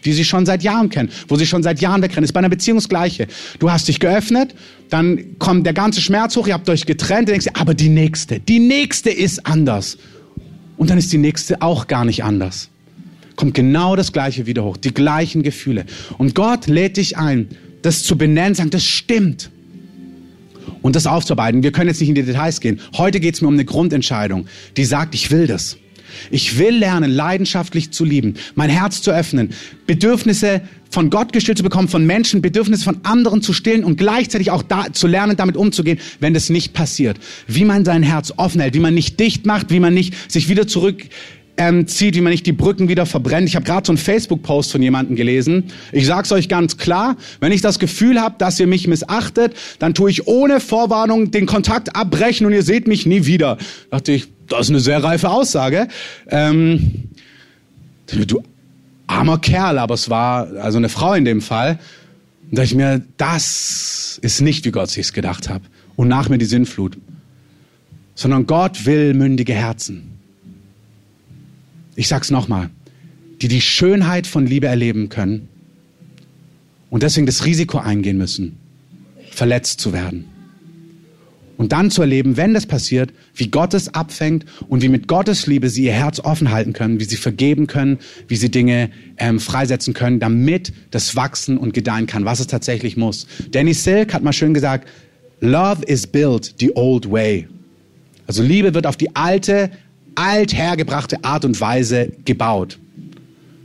Die sie schon seit Jahren kennen, wo sie schon seit Jahren wegrennen. Ist bei einer Beziehung das Gleiche. Du hast dich geöffnet, dann kommt der ganze Schmerz hoch, ihr habt euch getrennt, du denkst, aber die nächste, die nächste ist anders. Und dann ist die nächste auch gar nicht anders. Kommt genau das Gleiche wieder hoch, die gleichen Gefühle. Und Gott lädt dich ein, das zu benennen, sagen, das stimmt und das aufzuarbeiten. Wir können jetzt nicht in die Details gehen. Heute geht es mir um eine Grundentscheidung, die sagt, ich will das. Ich will lernen, leidenschaftlich zu lieben, mein Herz zu öffnen, Bedürfnisse von Gott gestillt zu bekommen, von Menschen, Bedürfnisse von anderen zu stillen und gleichzeitig auch da, zu lernen, damit umzugehen, wenn das nicht passiert. Wie man sein Herz offen hält, wie man nicht dicht macht, wie man nicht sich wieder zurück ähm, zieht, wie man nicht die Brücken wieder verbrennt. Ich habe gerade so einen Facebook-Post von jemandem gelesen. Ich sag's euch ganz klar, wenn ich das Gefühl habe, dass ihr mich missachtet, dann tue ich ohne Vorwarnung den Kontakt abbrechen und ihr seht mich nie wieder. Da dachte ich, das ist eine sehr reife Aussage. Ähm, du armer Kerl, aber es war also eine Frau in dem Fall. Und da ich mir, das ist nicht, wie Gott sich's gedacht hat. Und nach mir die Sinnflut. Sondern Gott will mündige Herzen ich sag's nochmal, die die Schönheit von Liebe erleben können und deswegen das Risiko eingehen müssen, verletzt zu werden. Und dann zu erleben, wenn das passiert, wie Gott es abfängt und wie mit Gottes Liebe sie ihr Herz offen halten können, wie sie vergeben können, wie sie Dinge ähm, freisetzen können, damit das wachsen und gedeihen kann, was es tatsächlich muss. Danny Silk hat mal schön gesagt, Love is built the old way. Also Liebe wird auf die alte, althergebrachte Art und Weise gebaut.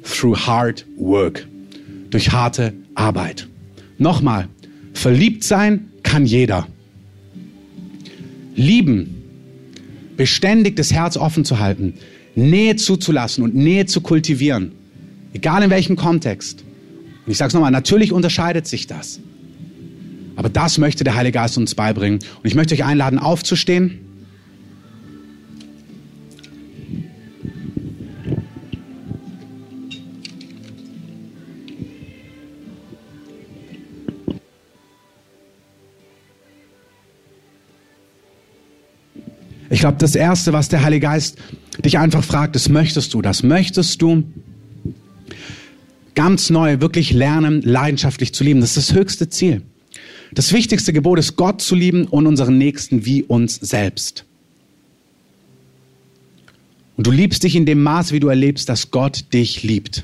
Through hard work. Durch harte Arbeit. Nochmal, verliebt sein kann jeder. Lieben, beständig das Herz offen zu halten, Nähe zuzulassen und Nähe zu kultivieren, egal in welchem Kontext. Und ich sage es nochmal, natürlich unterscheidet sich das. Aber das möchte der Heilige Geist uns beibringen. Und ich möchte euch einladen, aufzustehen. Glaube, das Erste, was der Heilige Geist dich einfach fragt, ist, möchtest du das? Möchtest du ganz neu wirklich lernen, leidenschaftlich zu lieben? Das ist das höchste Ziel. Das wichtigste Gebot ist, Gott zu lieben und unseren Nächsten wie uns selbst. Und du liebst dich in dem Maß, wie du erlebst, dass Gott dich liebt.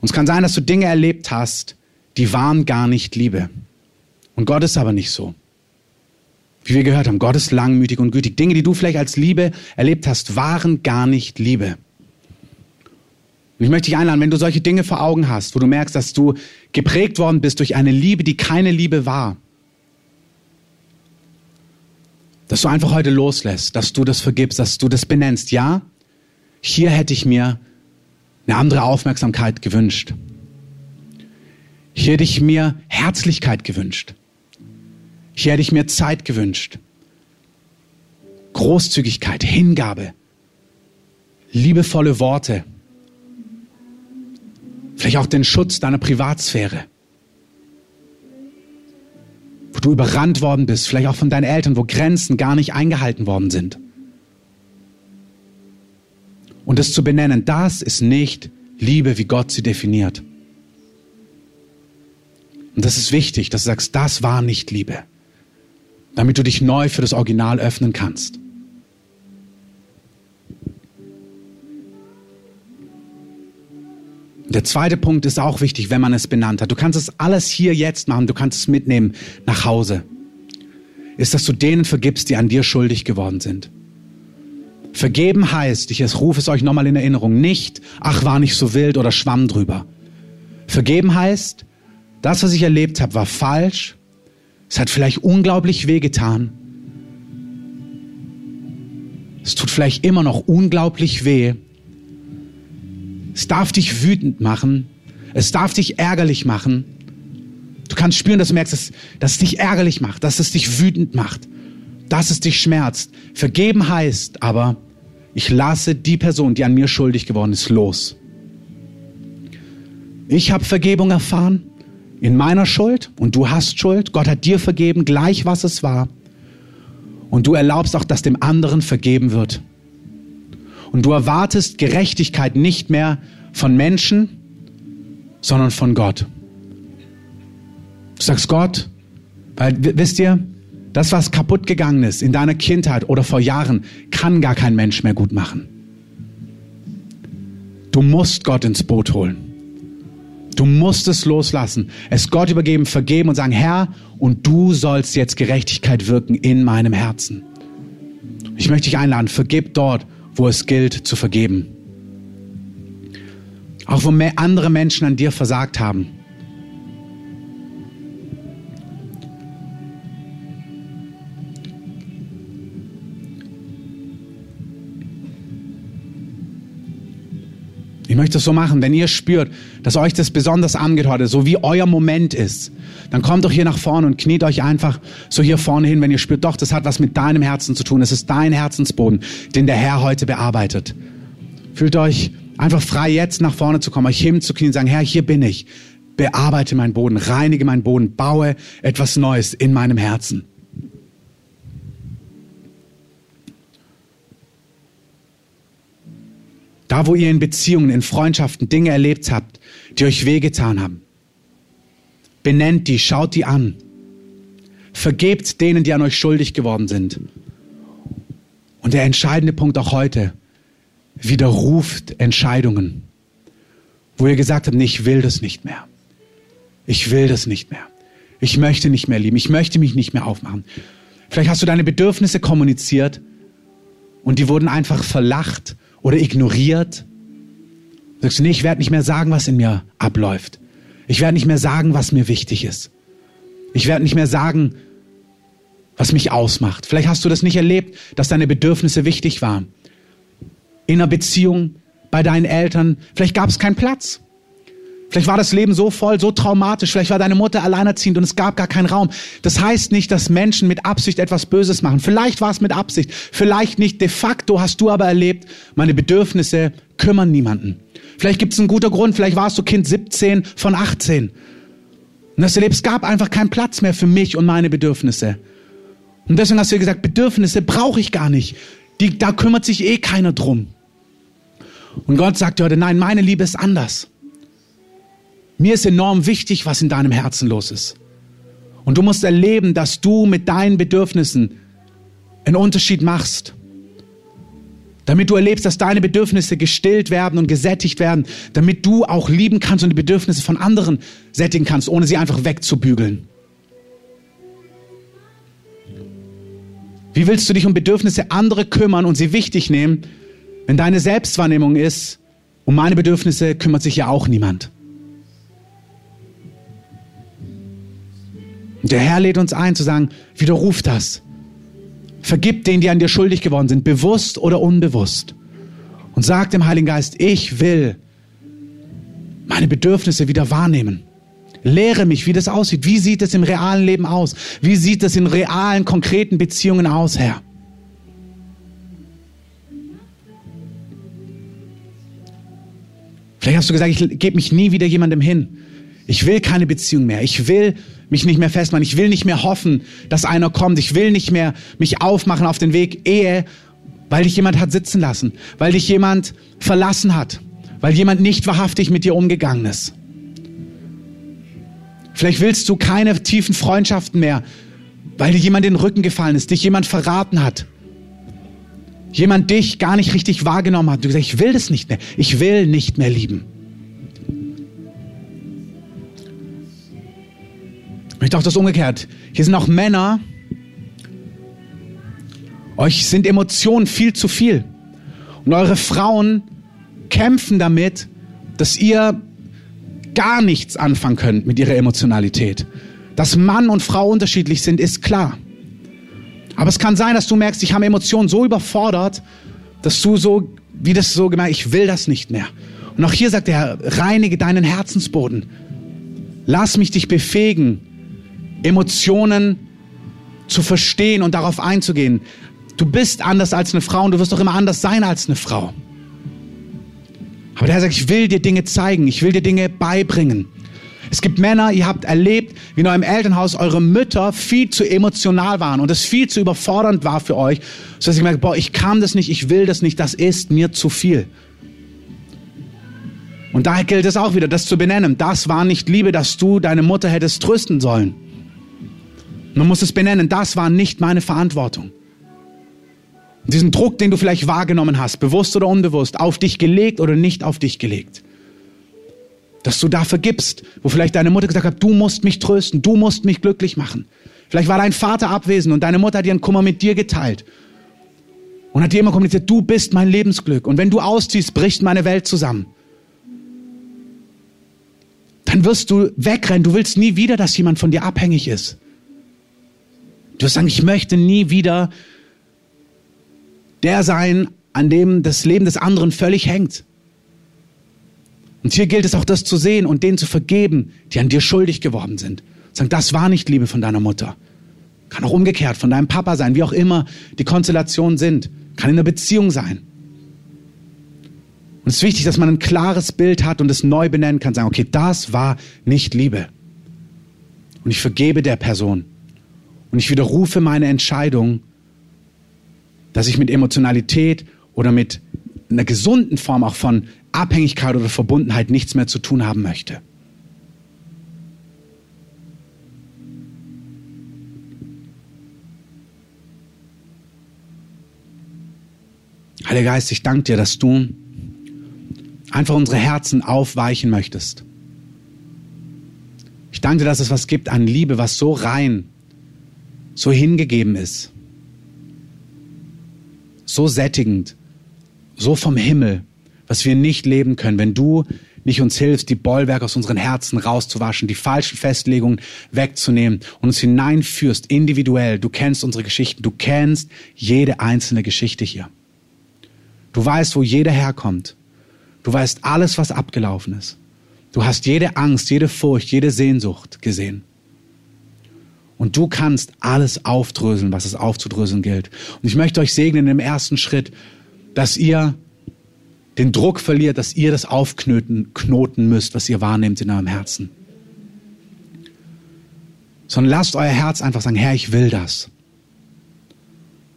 Und es kann sein, dass du Dinge erlebt hast, die waren gar nicht Liebe. Und Gott ist aber nicht so. Wie wir gehört haben, Gott ist langmütig und gütig. Dinge, die du vielleicht als Liebe erlebt hast, waren gar nicht Liebe. Und ich möchte dich einladen, wenn du solche Dinge vor Augen hast, wo du merkst, dass du geprägt worden bist durch eine Liebe, die keine Liebe war, dass du einfach heute loslässt, dass du das vergibst, dass du das benennst. Ja, hier hätte ich mir eine andere Aufmerksamkeit gewünscht. Hier hätte ich mir Herzlichkeit gewünscht. Hier hätte ich mir Zeit gewünscht. Großzügigkeit, Hingabe, liebevolle Worte. Vielleicht auch den Schutz deiner Privatsphäre. Wo du überrannt worden bist, vielleicht auch von deinen Eltern, wo Grenzen gar nicht eingehalten worden sind. Und das zu benennen, das ist nicht Liebe, wie Gott sie definiert. Und das ist wichtig, dass du sagst, das war nicht Liebe damit du dich neu für das Original öffnen kannst. Der zweite Punkt ist auch wichtig, wenn man es benannt hat. Du kannst es alles hier jetzt machen, du kannst es mitnehmen nach Hause. Ist, dass du denen vergibst, die an dir schuldig geworden sind. Vergeben heißt, ich rufe es euch nochmal in Erinnerung, nicht, ach war nicht so wild oder schwamm drüber. Vergeben heißt, das, was ich erlebt habe, war falsch es hat vielleicht unglaublich wehgetan. Es tut vielleicht immer noch unglaublich weh. Es darf dich wütend machen. Es darf dich ärgerlich machen. Du kannst spüren, dass du merkst, dass, dass es dich ärgerlich macht, dass es dich wütend macht. dass es dich schmerzt. Vergeben heißt aber, ich lasse die Person, die an mir schuldig geworden ist, los. Ich habe Vergebung erfahren in meiner Schuld und du hast Schuld. Gott hat dir vergeben, gleich was es war. Und du erlaubst auch, dass dem anderen vergeben wird. Und du erwartest Gerechtigkeit nicht mehr von Menschen, sondern von Gott. Du sagst Gott, weil wisst ihr, das, was kaputt gegangen ist in deiner Kindheit oder vor Jahren, kann gar kein Mensch mehr gut machen. Du musst Gott ins Boot holen. Du musst es loslassen, es Gott übergeben, vergeben und sagen, Herr, und du sollst jetzt Gerechtigkeit wirken in meinem Herzen. Ich möchte dich einladen, vergib dort, wo es gilt zu vergeben. Auch wo andere Menschen an dir versagt haben. Ich möchte es so machen, wenn ihr spürt, dass euch das besonders angeht heute, so wie euer Moment ist, dann kommt doch hier nach vorne und kniet euch einfach so hier vorne hin, wenn ihr spürt, doch, das hat was mit deinem Herzen zu tun. Es ist dein Herzensboden, den der Herr heute bearbeitet. Fühlt euch einfach frei, jetzt nach vorne zu kommen, euch hinzuknien und sagen, Herr, hier bin ich. Bearbeite meinen Boden, reinige meinen Boden, baue etwas Neues in meinem Herzen. Da, wo ihr in Beziehungen, in Freundschaften Dinge erlebt habt, die euch wehgetan haben, benennt die, schaut die an. Vergebt denen, die an euch schuldig geworden sind. Und der entscheidende Punkt auch heute, widerruft Entscheidungen, wo ihr gesagt habt, nee, ich will das nicht mehr. Ich will das nicht mehr. Ich möchte nicht mehr lieben. Ich möchte mich nicht mehr aufmachen. Vielleicht hast du deine Bedürfnisse kommuniziert und die wurden einfach verlacht oder ignoriert. Sagst du, nee, ich werde nicht mehr sagen, was in mir abläuft. Ich werde nicht mehr sagen, was mir wichtig ist. Ich werde nicht mehr sagen, was mich ausmacht. Vielleicht hast du das nicht erlebt, dass deine Bedürfnisse wichtig waren. In einer Beziehung, bei deinen Eltern. Vielleicht gab es keinen Platz. Vielleicht war das Leben so voll, so traumatisch. Vielleicht war deine Mutter alleinerziehend und es gab gar keinen Raum. Das heißt nicht, dass Menschen mit Absicht etwas Böses machen. Vielleicht war es mit Absicht, vielleicht nicht. De facto hast du aber erlebt, meine Bedürfnisse kümmern niemanden. Vielleicht gibt es einen guten Grund. Vielleicht warst du Kind 17 von 18. Und hast erlebt, es gab einfach keinen Platz mehr für mich und meine Bedürfnisse. Und deswegen hast du gesagt, Bedürfnisse brauche ich gar nicht. Die, da kümmert sich eh keiner drum. Und Gott sagt dir heute, nein, meine Liebe ist anders. Mir ist enorm wichtig, was in deinem Herzen los ist. Und du musst erleben, dass du mit deinen Bedürfnissen einen Unterschied machst. Damit du erlebst, dass deine Bedürfnisse gestillt werden und gesättigt werden, damit du auch lieben kannst und die Bedürfnisse von anderen sättigen kannst, ohne sie einfach wegzubügeln. Wie willst du dich um Bedürfnisse anderer kümmern und sie wichtig nehmen, wenn deine Selbstwahrnehmung ist, um meine Bedürfnisse kümmert sich ja auch niemand? Und der Herr lädt uns ein zu sagen, widerruf das. Vergib denen, die an dir schuldig geworden sind, bewusst oder unbewusst. Und sag dem Heiligen Geist, ich will meine Bedürfnisse wieder wahrnehmen. Lehre mich, wie das aussieht. Wie sieht es im realen Leben aus? Wie sieht es in realen, konkreten Beziehungen aus, Herr? Vielleicht hast du gesagt, ich gebe mich nie wieder jemandem hin. Ich will keine Beziehung mehr. Ich will mich nicht mehr festmachen. Ich will nicht mehr hoffen, dass einer kommt. Ich will nicht mehr mich aufmachen auf den Weg Ehe, weil dich jemand hat sitzen lassen, weil dich jemand verlassen hat, weil jemand nicht wahrhaftig mit dir umgegangen ist. Vielleicht willst du keine tiefen Freundschaften mehr, weil dir jemand in den Rücken gefallen ist, dich jemand verraten hat. Jemand dich gar nicht richtig wahrgenommen hat. Du sagst, ich will das nicht mehr. Ich will nicht mehr lieben. Ich auch das umgekehrt. Hier sind auch Männer. Euch sind Emotionen viel zu viel. Und eure Frauen kämpfen damit, dass ihr gar nichts anfangen könnt mit ihrer Emotionalität. Dass Mann und Frau unterschiedlich sind, ist klar. Aber es kann sein, dass du merkst, ich habe Emotionen so überfordert, dass du so, wie das so gemerkt, ich will das nicht mehr. Und auch hier sagt er, reinige deinen Herzensboden. Lass mich dich befähigen, Emotionen zu verstehen und darauf einzugehen. Du bist anders als eine Frau und du wirst doch immer anders sein als eine Frau. Aber der Herr sagt, ich will dir Dinge zeigen, ich will dir Dinge beibringen. Es gibt Männer, ihr habt erlebt, wie in eurem Elternhaus eure Mütter viel zu emotional waren und es viel zu überfordernd war für euch, sodass ich merke, boah, ich kann das nicht, ich will das nicht, das ist mir zu viel. Und daher gilt es auch wieder, das zu benennen. Das war nicht Liebe, dass du deine Mutter hättest trösten sollen. Man muss es benennen, das war nicht meine Verantwortung. Diesen Druck, den du vielleicht wahrgenommen hast, bewusst oder unbewusst, auf dich gelegt oder nicht auf dich gelegt. Dass du da vergibst, wo vielleicht deine Mutter gesagt hat, du musst mich trösten, du musst mich glücklich machen. Vielleicht war dein Vater abwesend und deine Mutter hat ihren Kummer mit dir geteilt. Und hat dir immer kommuniziert, du bist mein Lebensglück. Und wenn du ausziehst, bricht meine Welt zusammen dann wirst du wegrennen. Du willst nie wieder, dass jemand von dir abhängig ist. Du wirst sagen, ich möchte nie wieder der sein, an dem das Leben des anderen völlig hängt. Und hier gilt es auch, das zu sehen und denen zu vergeben, die an dir schuldig geworden sind. Sagen, das war nicht Liebe von deiner Mutter. Kann auch umgekehrt von deinem Papa sein, wie auch immer die Konstellationen sind. Kann in einer Beziehung sein. Und es ist wichtig, dass man ein klares Bild hat und es neu benennen kann, sagen, okay, das war nicht Liebe. Und ich vergebe der Person. Und ich widerrufe meine Entscheidung, dass ich mit Emotionalität oder mit einer gesunden Form auch von Abhängigkeit oder Verbundenheit nichts mehr zu tun haben möchte. Heiliger Geist, ich danke dir, dass du einfach unsere Herzen aufweichen möchtest. Ich danke dir, dass es was gibt an Liebe, was so rein, so hingegeben ist, so sättigend, so vom Himmel, was wir nicht leben können, wenn du nicht uns hilfst, die Bollwerke aus unseren Herzen rauszuwaschen, die falschen Festlegungen wegzunehmen und uns hineinführst, individuell. Du kennst unsere Geschichten, du kennst jede einzelne Geschichte hier. Du weißt, wo jeder herkommt. Du weißt alles, was abgelaufen ist. Du hast jede Angst, jede Furcht, jede Sehnsucht gesehen. Und du kannst alles aufdröseln, was es aufzudröseln gilt. Und ich möchte euch segnen im ersten Schritt, dass ihr den Druck verliert, dass ihr das aufknoten knoten müsst, was ihr wahrnehmt in eurem Herzen. Sondern lasst euer Herz einfach sagen, Herr, ich will das.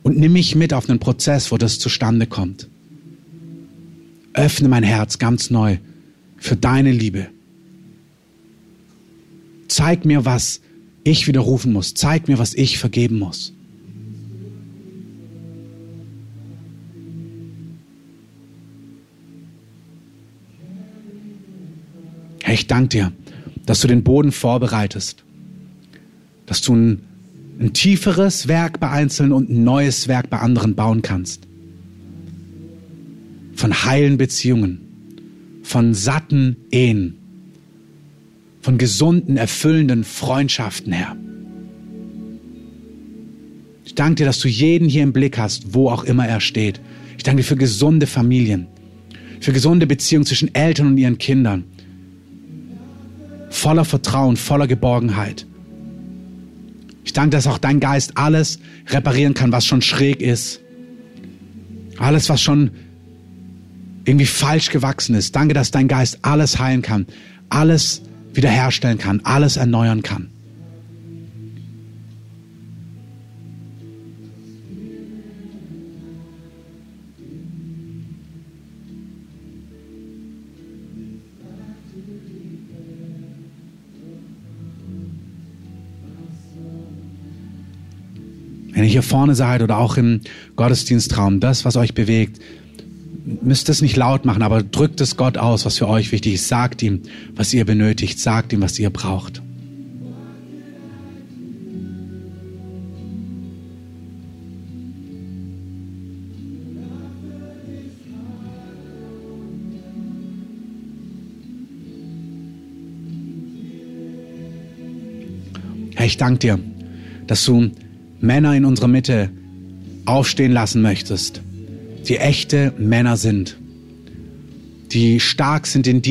Und nimm mich mit auf einen Prozess, wo das zustande kommt. Öffne mein Herz ganz neu für deine Liebe. Zeig mir, was ich widerrufen muss. Zeig mir, was ich vergeben muss. Herr, ich danke dir, dass du den Boden vorbereitest, dass du ein, ein tieferes Werk bei Einzelnen und ein neues Werk bei anderen bauen kannst von heilen Beziehungen, von satten Ehen, von gesunden, erfüllenden Freundschaften, Herr. Ich danke dir, dass du jeden hier im Blick hast, wo auch immer er steht. Ich danke dir für gesunde Familien, für gesunde Beziehungen zwischen Eltern und ihren Kindern. Voller Vertrauen, voller Geborgenheit. Ich danke, dass auch dein Geist alles reparieren kann, was schon schräg ist. Alles, was schon irgendwie falsch gewachsen ist. Danke, dass dein Geist alles heilen kann, alles wiederherstellen kann, alles erneuern kann. Wenn ihr hier vorne seid oder auch im Gottesdienstraum, das, was euch bewegt, müsst es nicht laut machen, aber drückt es Gott aus, was für euch wichtig ist. Sagt ihm, was ihr benötigt. Sagt ihm, was ihr braucht. Herr, ich danke dir, dass du Männer in unserer Mitte aufstehen lassen möchtest die echte Männer sind, die stark sind in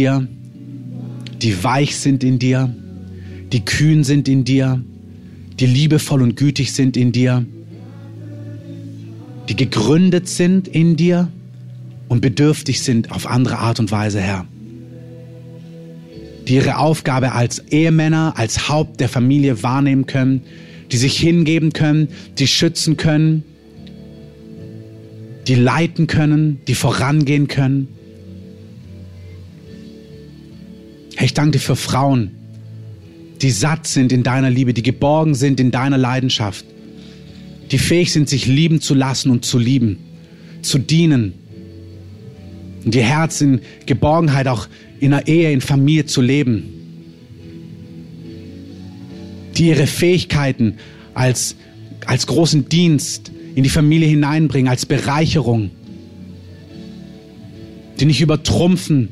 die weich sind in dir, die kühn sind in dir, die liebevoll und gütig sind in dir, die gegründet sind in dir und bedürftig sind auf andere Art und Weise, Herr. Die ihre Aufgabe als Ehemänner, als Haupt der Familie wahrnehmen können, die sich hingeben können, die schützen können, die leiten können, die vorangehen können. Herr, ich danke dir für Frauen, die satt sind in deiner Liebe, die geborgen sind in deiner Leidenschaft, die fähig sind, sich lieben zu lassen und zu lieben, zu dienen und ihr Herz in Geborgenheit auch in der Ehe, in Familie zu leben, die ihre Fähigkeiten als, als großen Dienst in die Familie hineinbringen, als Bereicherung, die nicht übertrumpfen,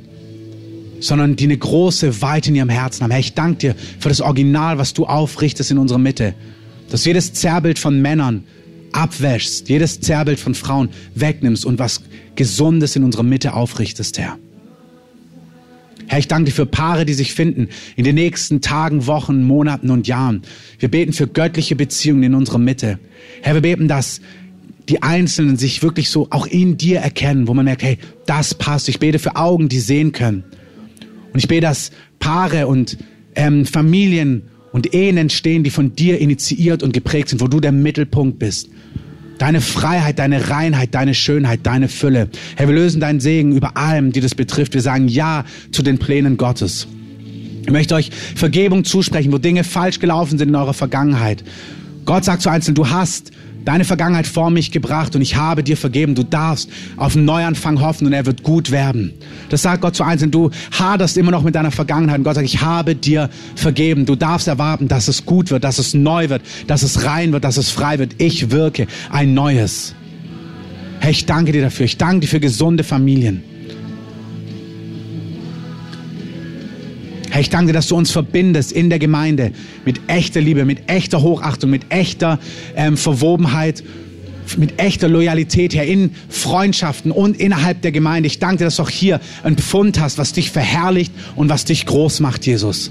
sondern die eine große Weite in ihrem Herzen haben. Herr, ich danke dir für das Original, was du aufrichtest in unserer Mitte. Dass du jedes Zerrbild von Männern abwäschst, jedes Zerrbild von Frauen wegnimmst und was Gesundes in unserer Mitte aufrichtest, Herr. Herr, ich danke dir für Paare, die sich finden in den nächsten Tagen, Wochen, Monaten und Jahren. Wir beten für göttliche Beziehungen in unserer Mitte. Herr, wir beten, dass die Einzelnen sich wirklich so auch in dir erkennen, wo man merkt, hey, das passt. Ich bete für Augen, die sehen können. Und ich bete, dass Paare und ähm, Familien und Ehen entstehen, die von dir initiiert und geprägt sind, wo du der Mittelpunkt bist. Deine Freiheit, deine Reinheit, deine Schönheit, deine Fülle. Herr, wir lösen deinen Segen über allem, die das betrifft. Wir sagen Ja zu den Plänen Gottes. Ich möchte euch Vergebung zusprechen, wo Dinge falsch gelaufen sind in eurer Vergangenheit. Gott sagt zu Einzelnen, du hast deine Vergangenheit vor mich gebracht und ich habe dir vergeben. Du darfst auf einen Neuanfang hoffen und er wird gut werden. Das sagt Gott zu Einzelnen. Du haderst immer noch mit deiner Vergangenheit und Gott sagt, ich habe dir vergeben. Du darfst erwarten, dass es gut wird, dass es neu wird, dass es rein wird, dass es frei wird. Ich wirke ein Neues. Herr, ich danke dir dafür. Ich danke dir für gesunde Familien. Herr, ich danke dass du uns verbindest in der Gemeinde mit echter Liebe, mit echter Hochachtung, mit echter ähm, Verwobenheit, mit echter Loyalität, Herr, in Freundschaften und innerhalb der Gemeinde. Ich danke dir, dass du auch hier ein Pfund hast, was dich verherrlicht und was dich groß macht, Jesus.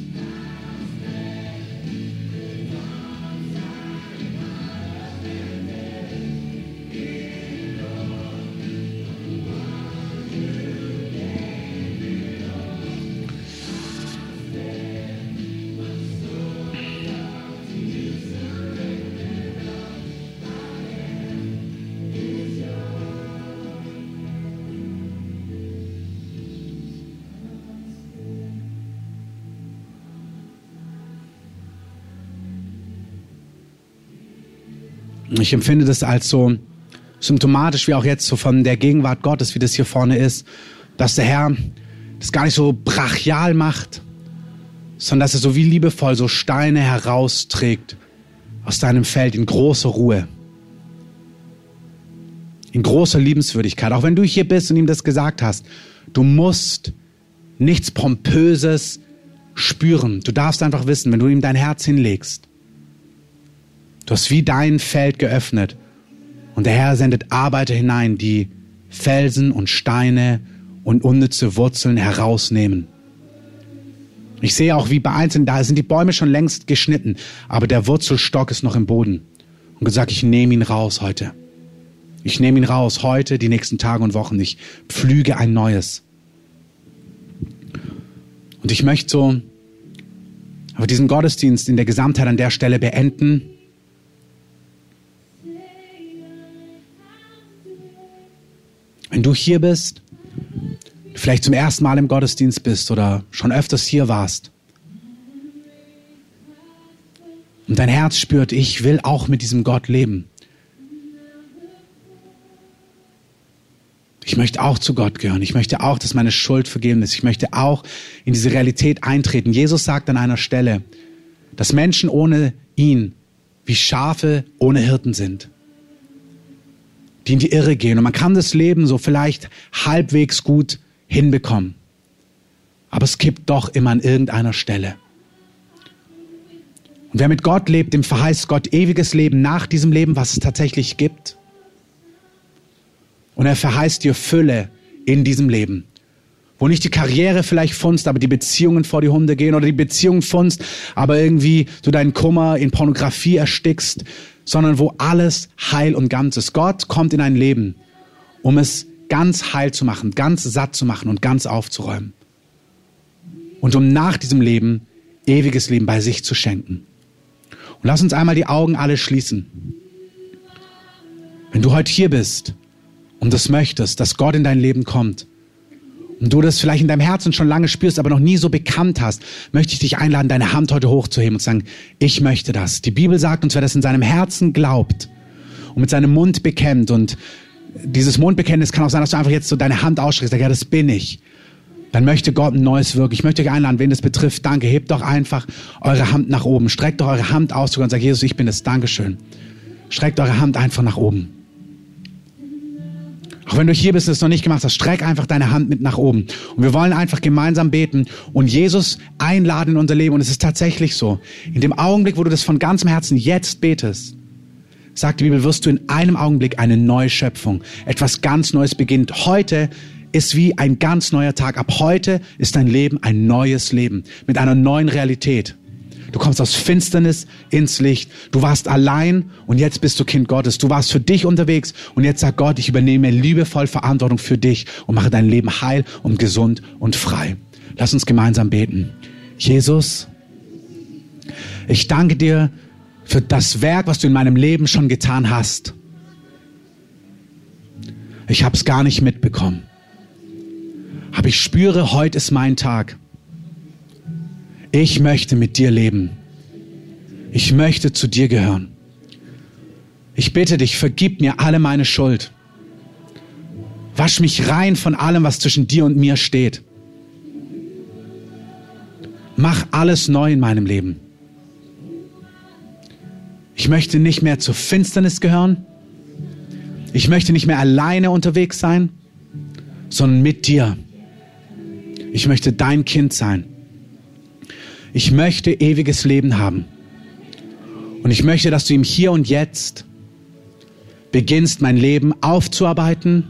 Ich empfinde das als so symptomatisch, wie auch jetzt so von der Gegenwart Gottes, wie das hier vorne ist, dass der Herr das gar nicht so brachial macht, sondern dass er so wie liebevoll so Steine herausträgt aus deinem Feld in großer Ruhe, in großer Liebenswürdigkeit. Auch wenn du hier bist und ihm das gesagt hast, du musst nichts Pompöses spüren. Du darfst einfach wissen, wenn du ihm dein Herz hinlegst, Du hast wie dein Feld geöffnet und der Herr sendet Arbeiter hinein, die Felsen und Steine und unnütze Wurzeln herausnehmen. Ich sehe auch, wie bei Einzelnen, da sind die Bäume schon längst geschnitten, aber der Wurzelstock ist noch im Boden. Und gesagt, ich nehme ihn raus heute. Ich nehme ihn raus heute, die nächsten Tage und Wochen. Ich pflüge ein neues. Und ich möchte so aber diesen Gottesdienst in der Gesamtheit an der Stelle beenden Wenn du hier bist, vielleicht zum ersten Mal im Gottesdienst bist oder schon öfters hier warst und dein Herz spürt, ich will auch mit diesem Gott leben. Ich möchte auch zu Gott gehören. Ich möchte auch, dass meine Schuld vergeben ist. Ich möchte auch in diese Realität eintreten. Jesus sagt an einer Stelle, dass Menschen ohne ihn wie Schafe ohne Hirten sind die in die Irre gehen. Und man kann das Leben so vielleicht halbwegs gut hinbekommen. Aber es kippt doch immer an irgendeiner Stelle. Und wer mit Gott lebt, dem verheißt Gott ewiges Leben nach diesem Leben, was es tatsächlich gibt. Und er verheißt dir Fülle in diesem Leben. Wo nicht die Karriere vielleicht funzt, aber die Beziehungen vor die Hunde gehen oder die Beziehung funzt, aber irgendwie du deinen Kummer in Pornografie erstickst, sondern wo alles heil und ganz ist. Gott kommt in dein Leben, um es ganz heil zu machen, ganz satt zu machen und ganz aufzuräumen. Und um nach diesem Leben ewiges Leben bei sich zu schenken. Und lass uns einmal die Augen alle schließen. Wenn du heute hier bist und das möchtest, dass Gott in dein Leben kommt, und du das vielleicht in deinem Herzen schon lange spürst, aber noch nie so bekannt hast, möchte ich dich einladen, deine Hand heute hochzuheben und zu sagen, ich möchte das. Die Bibel sagt uns, wer das in seinem Herzen glaubt und mit seinem Mund bekennt und dieses Mundbekenntnis kann auch sein, dass du einfach jetzt so deine Hand ausstreckst, sagst, ja, das bin ich. Dann möchte Gott ein neues Wirken. Ich möchte euch einladen, wen das betrifft, danke, hebt doch einfach eure Hand nach oben. Streckt doch eure Hand aus und sagt, Jesus, ich bin es, Dankeschön. Streckt eure Hand einfach nach oben. Auch wenn du hier bist und es noch nicht gemacht hast, streck einfach deine Hand mit nach oben. Und wir wollen einfach gemeinsam beten und Jesus einladen in unser Leben. Und es ist tatsächlich so. In dem Augenblick, wo du das von ganzem Herzen jetzt betest, sagt die Bibel, wirst du in einem Augenblick eine neue Schöpfung. Etwas ganz Neues beginnt. Heute ist wie ein ganz neuer Tag. Ab heute ist dein Leben ein neues Leben mit einer neuen Realität. Du kommst aus Finsternis ins Licht. Du warst allein und jetzt bist du Kind Gottes. Du warst für dich unterwegs und jetzt sagt Gott, ich übernehme liebevoll Verantwortung für dich und mache dein Leben heil und gesund und frei. Lass uns gemeinsam beten. Jesus, ich danke dir für das Werk, was du in meinem Leben schon getan hast. Ich habe es gar nicht mitbekommen. Aber ich spüre, heute ist mein Tag. Ich möchte mit dir leben. Ich möchte zu dir gehören. Ich bitte dich, vergib mir alle meine Schuld. Wasch mich rein von allem, was zwischen dir und mir steht. Mach alles neu in meinem Leben. Ich möchte nicht mehr zur Finsternis gehören. Ich möchte nicht mehr alleine unterwegs sein, sondern mit dir. Ich möchte dein Kind sein ich möchte ewiges Leben haben. Und ich möchte, dass du ihm hier und jetzt beginnst, mein Leben aufzuarbeiten,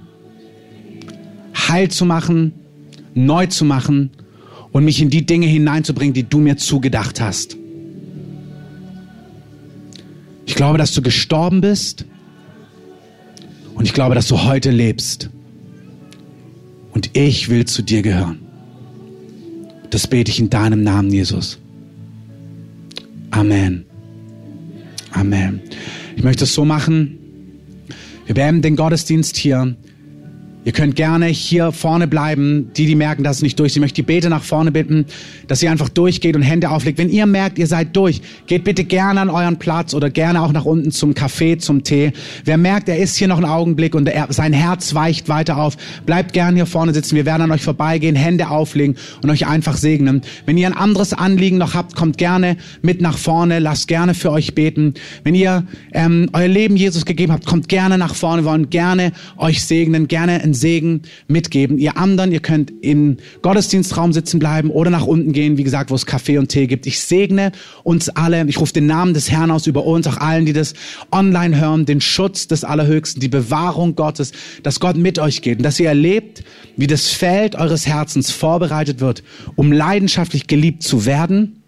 heil zu machen, neu zu machen und mich in die Dinge hineinzubringen, die du mir zugedacht hast. Ich glaube, dass du gestorben bist und ich glaube, dass du heute lebst. Und ich will zu dir gehören. Das bete ich in deinem Namen, Jesus. Amen. Amen. Ich möchte es so machen. Wir beenden den Gottesdienst hier. Ihr könnt gerne hier vorne bleiben, die, die merken, dass es nicht durch ist. Ich möchte die Bete nach vorne bitten, dass ihr einfach durchgeht und Hände auflegt. Wenn ihr merkt, ihr seid durch, geht bitte gerne an euren Platz oder gerne auch nach unten zum Kaffee, zum Tee. Wer merkt, er ist hier noch einen Augenblick und er, sein Herz weicht weiter auf, bleibt gerne hier vorne sitzen. Wir werden an euch vorbeigehen, Hände auflegen und euch einfach segnen. Wenn ihr ein anderes Anliegen noch habt, kommt gerne mit nach vorne. Lasst gerne für euch beten. Wenn ihr ähm, euer Leben Jesus gegeben habt, kommt gerne nach vorne. Wir wollen gerne euch segnen, gerne ein Segen mitgeben. Ihr anderen, ihr könnt im Gottesdienstraum sitzen bleiben oder nach unten gehen, wie gesagt, wo es Kaffee und Tee gibt. Ich segne uns alle. Ich rufe den Namen des Herrn aus über uns, auch allen, die das online hören, den Schutz des Allerhöchsten, die Bewahrung Gottes, dass Gott mit euch geht und dass ihr erlebt, wie das Feld eures Herzens vorbereitet wird, um leidenschaftlich geliebt zu werden,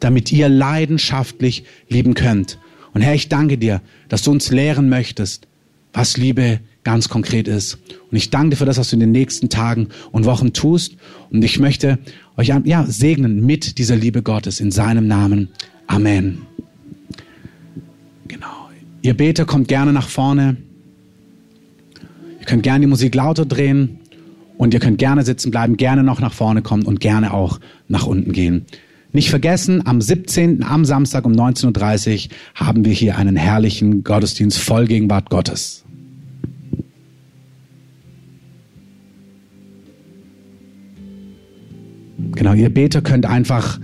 damit ihr leidenschaftlich lieben könnt. Und Herr, ich danke dir, dass du uns lehren möchtest, was Liebe ganz konkret ist. Und ich danke dir für das, was du in den nächsten Tagen und Wochen tust. Und ich möchte euch ja, segnen mit dieser Liebe Gottes in seinem Namen. Amen. Genau. Ihr Beter kommt gerne nach vorne. Ihr könnt gerne die Musik lauter drehen. Und ihr könnt gerne sitzen bleiben, gerne noch nach vorne kommen und gerne auch nach unten gehen. Nicht vergessen, am 17. am Samstag um 19.30 Uhr haben wir hier einen herrlichen Gottesdienst voll Gegenwart Gottes. Genau, ihr Beter könnt einfach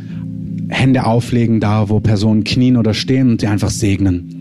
Hände auflegen, da wo Personen knien oder stehen und sie einfach segnen.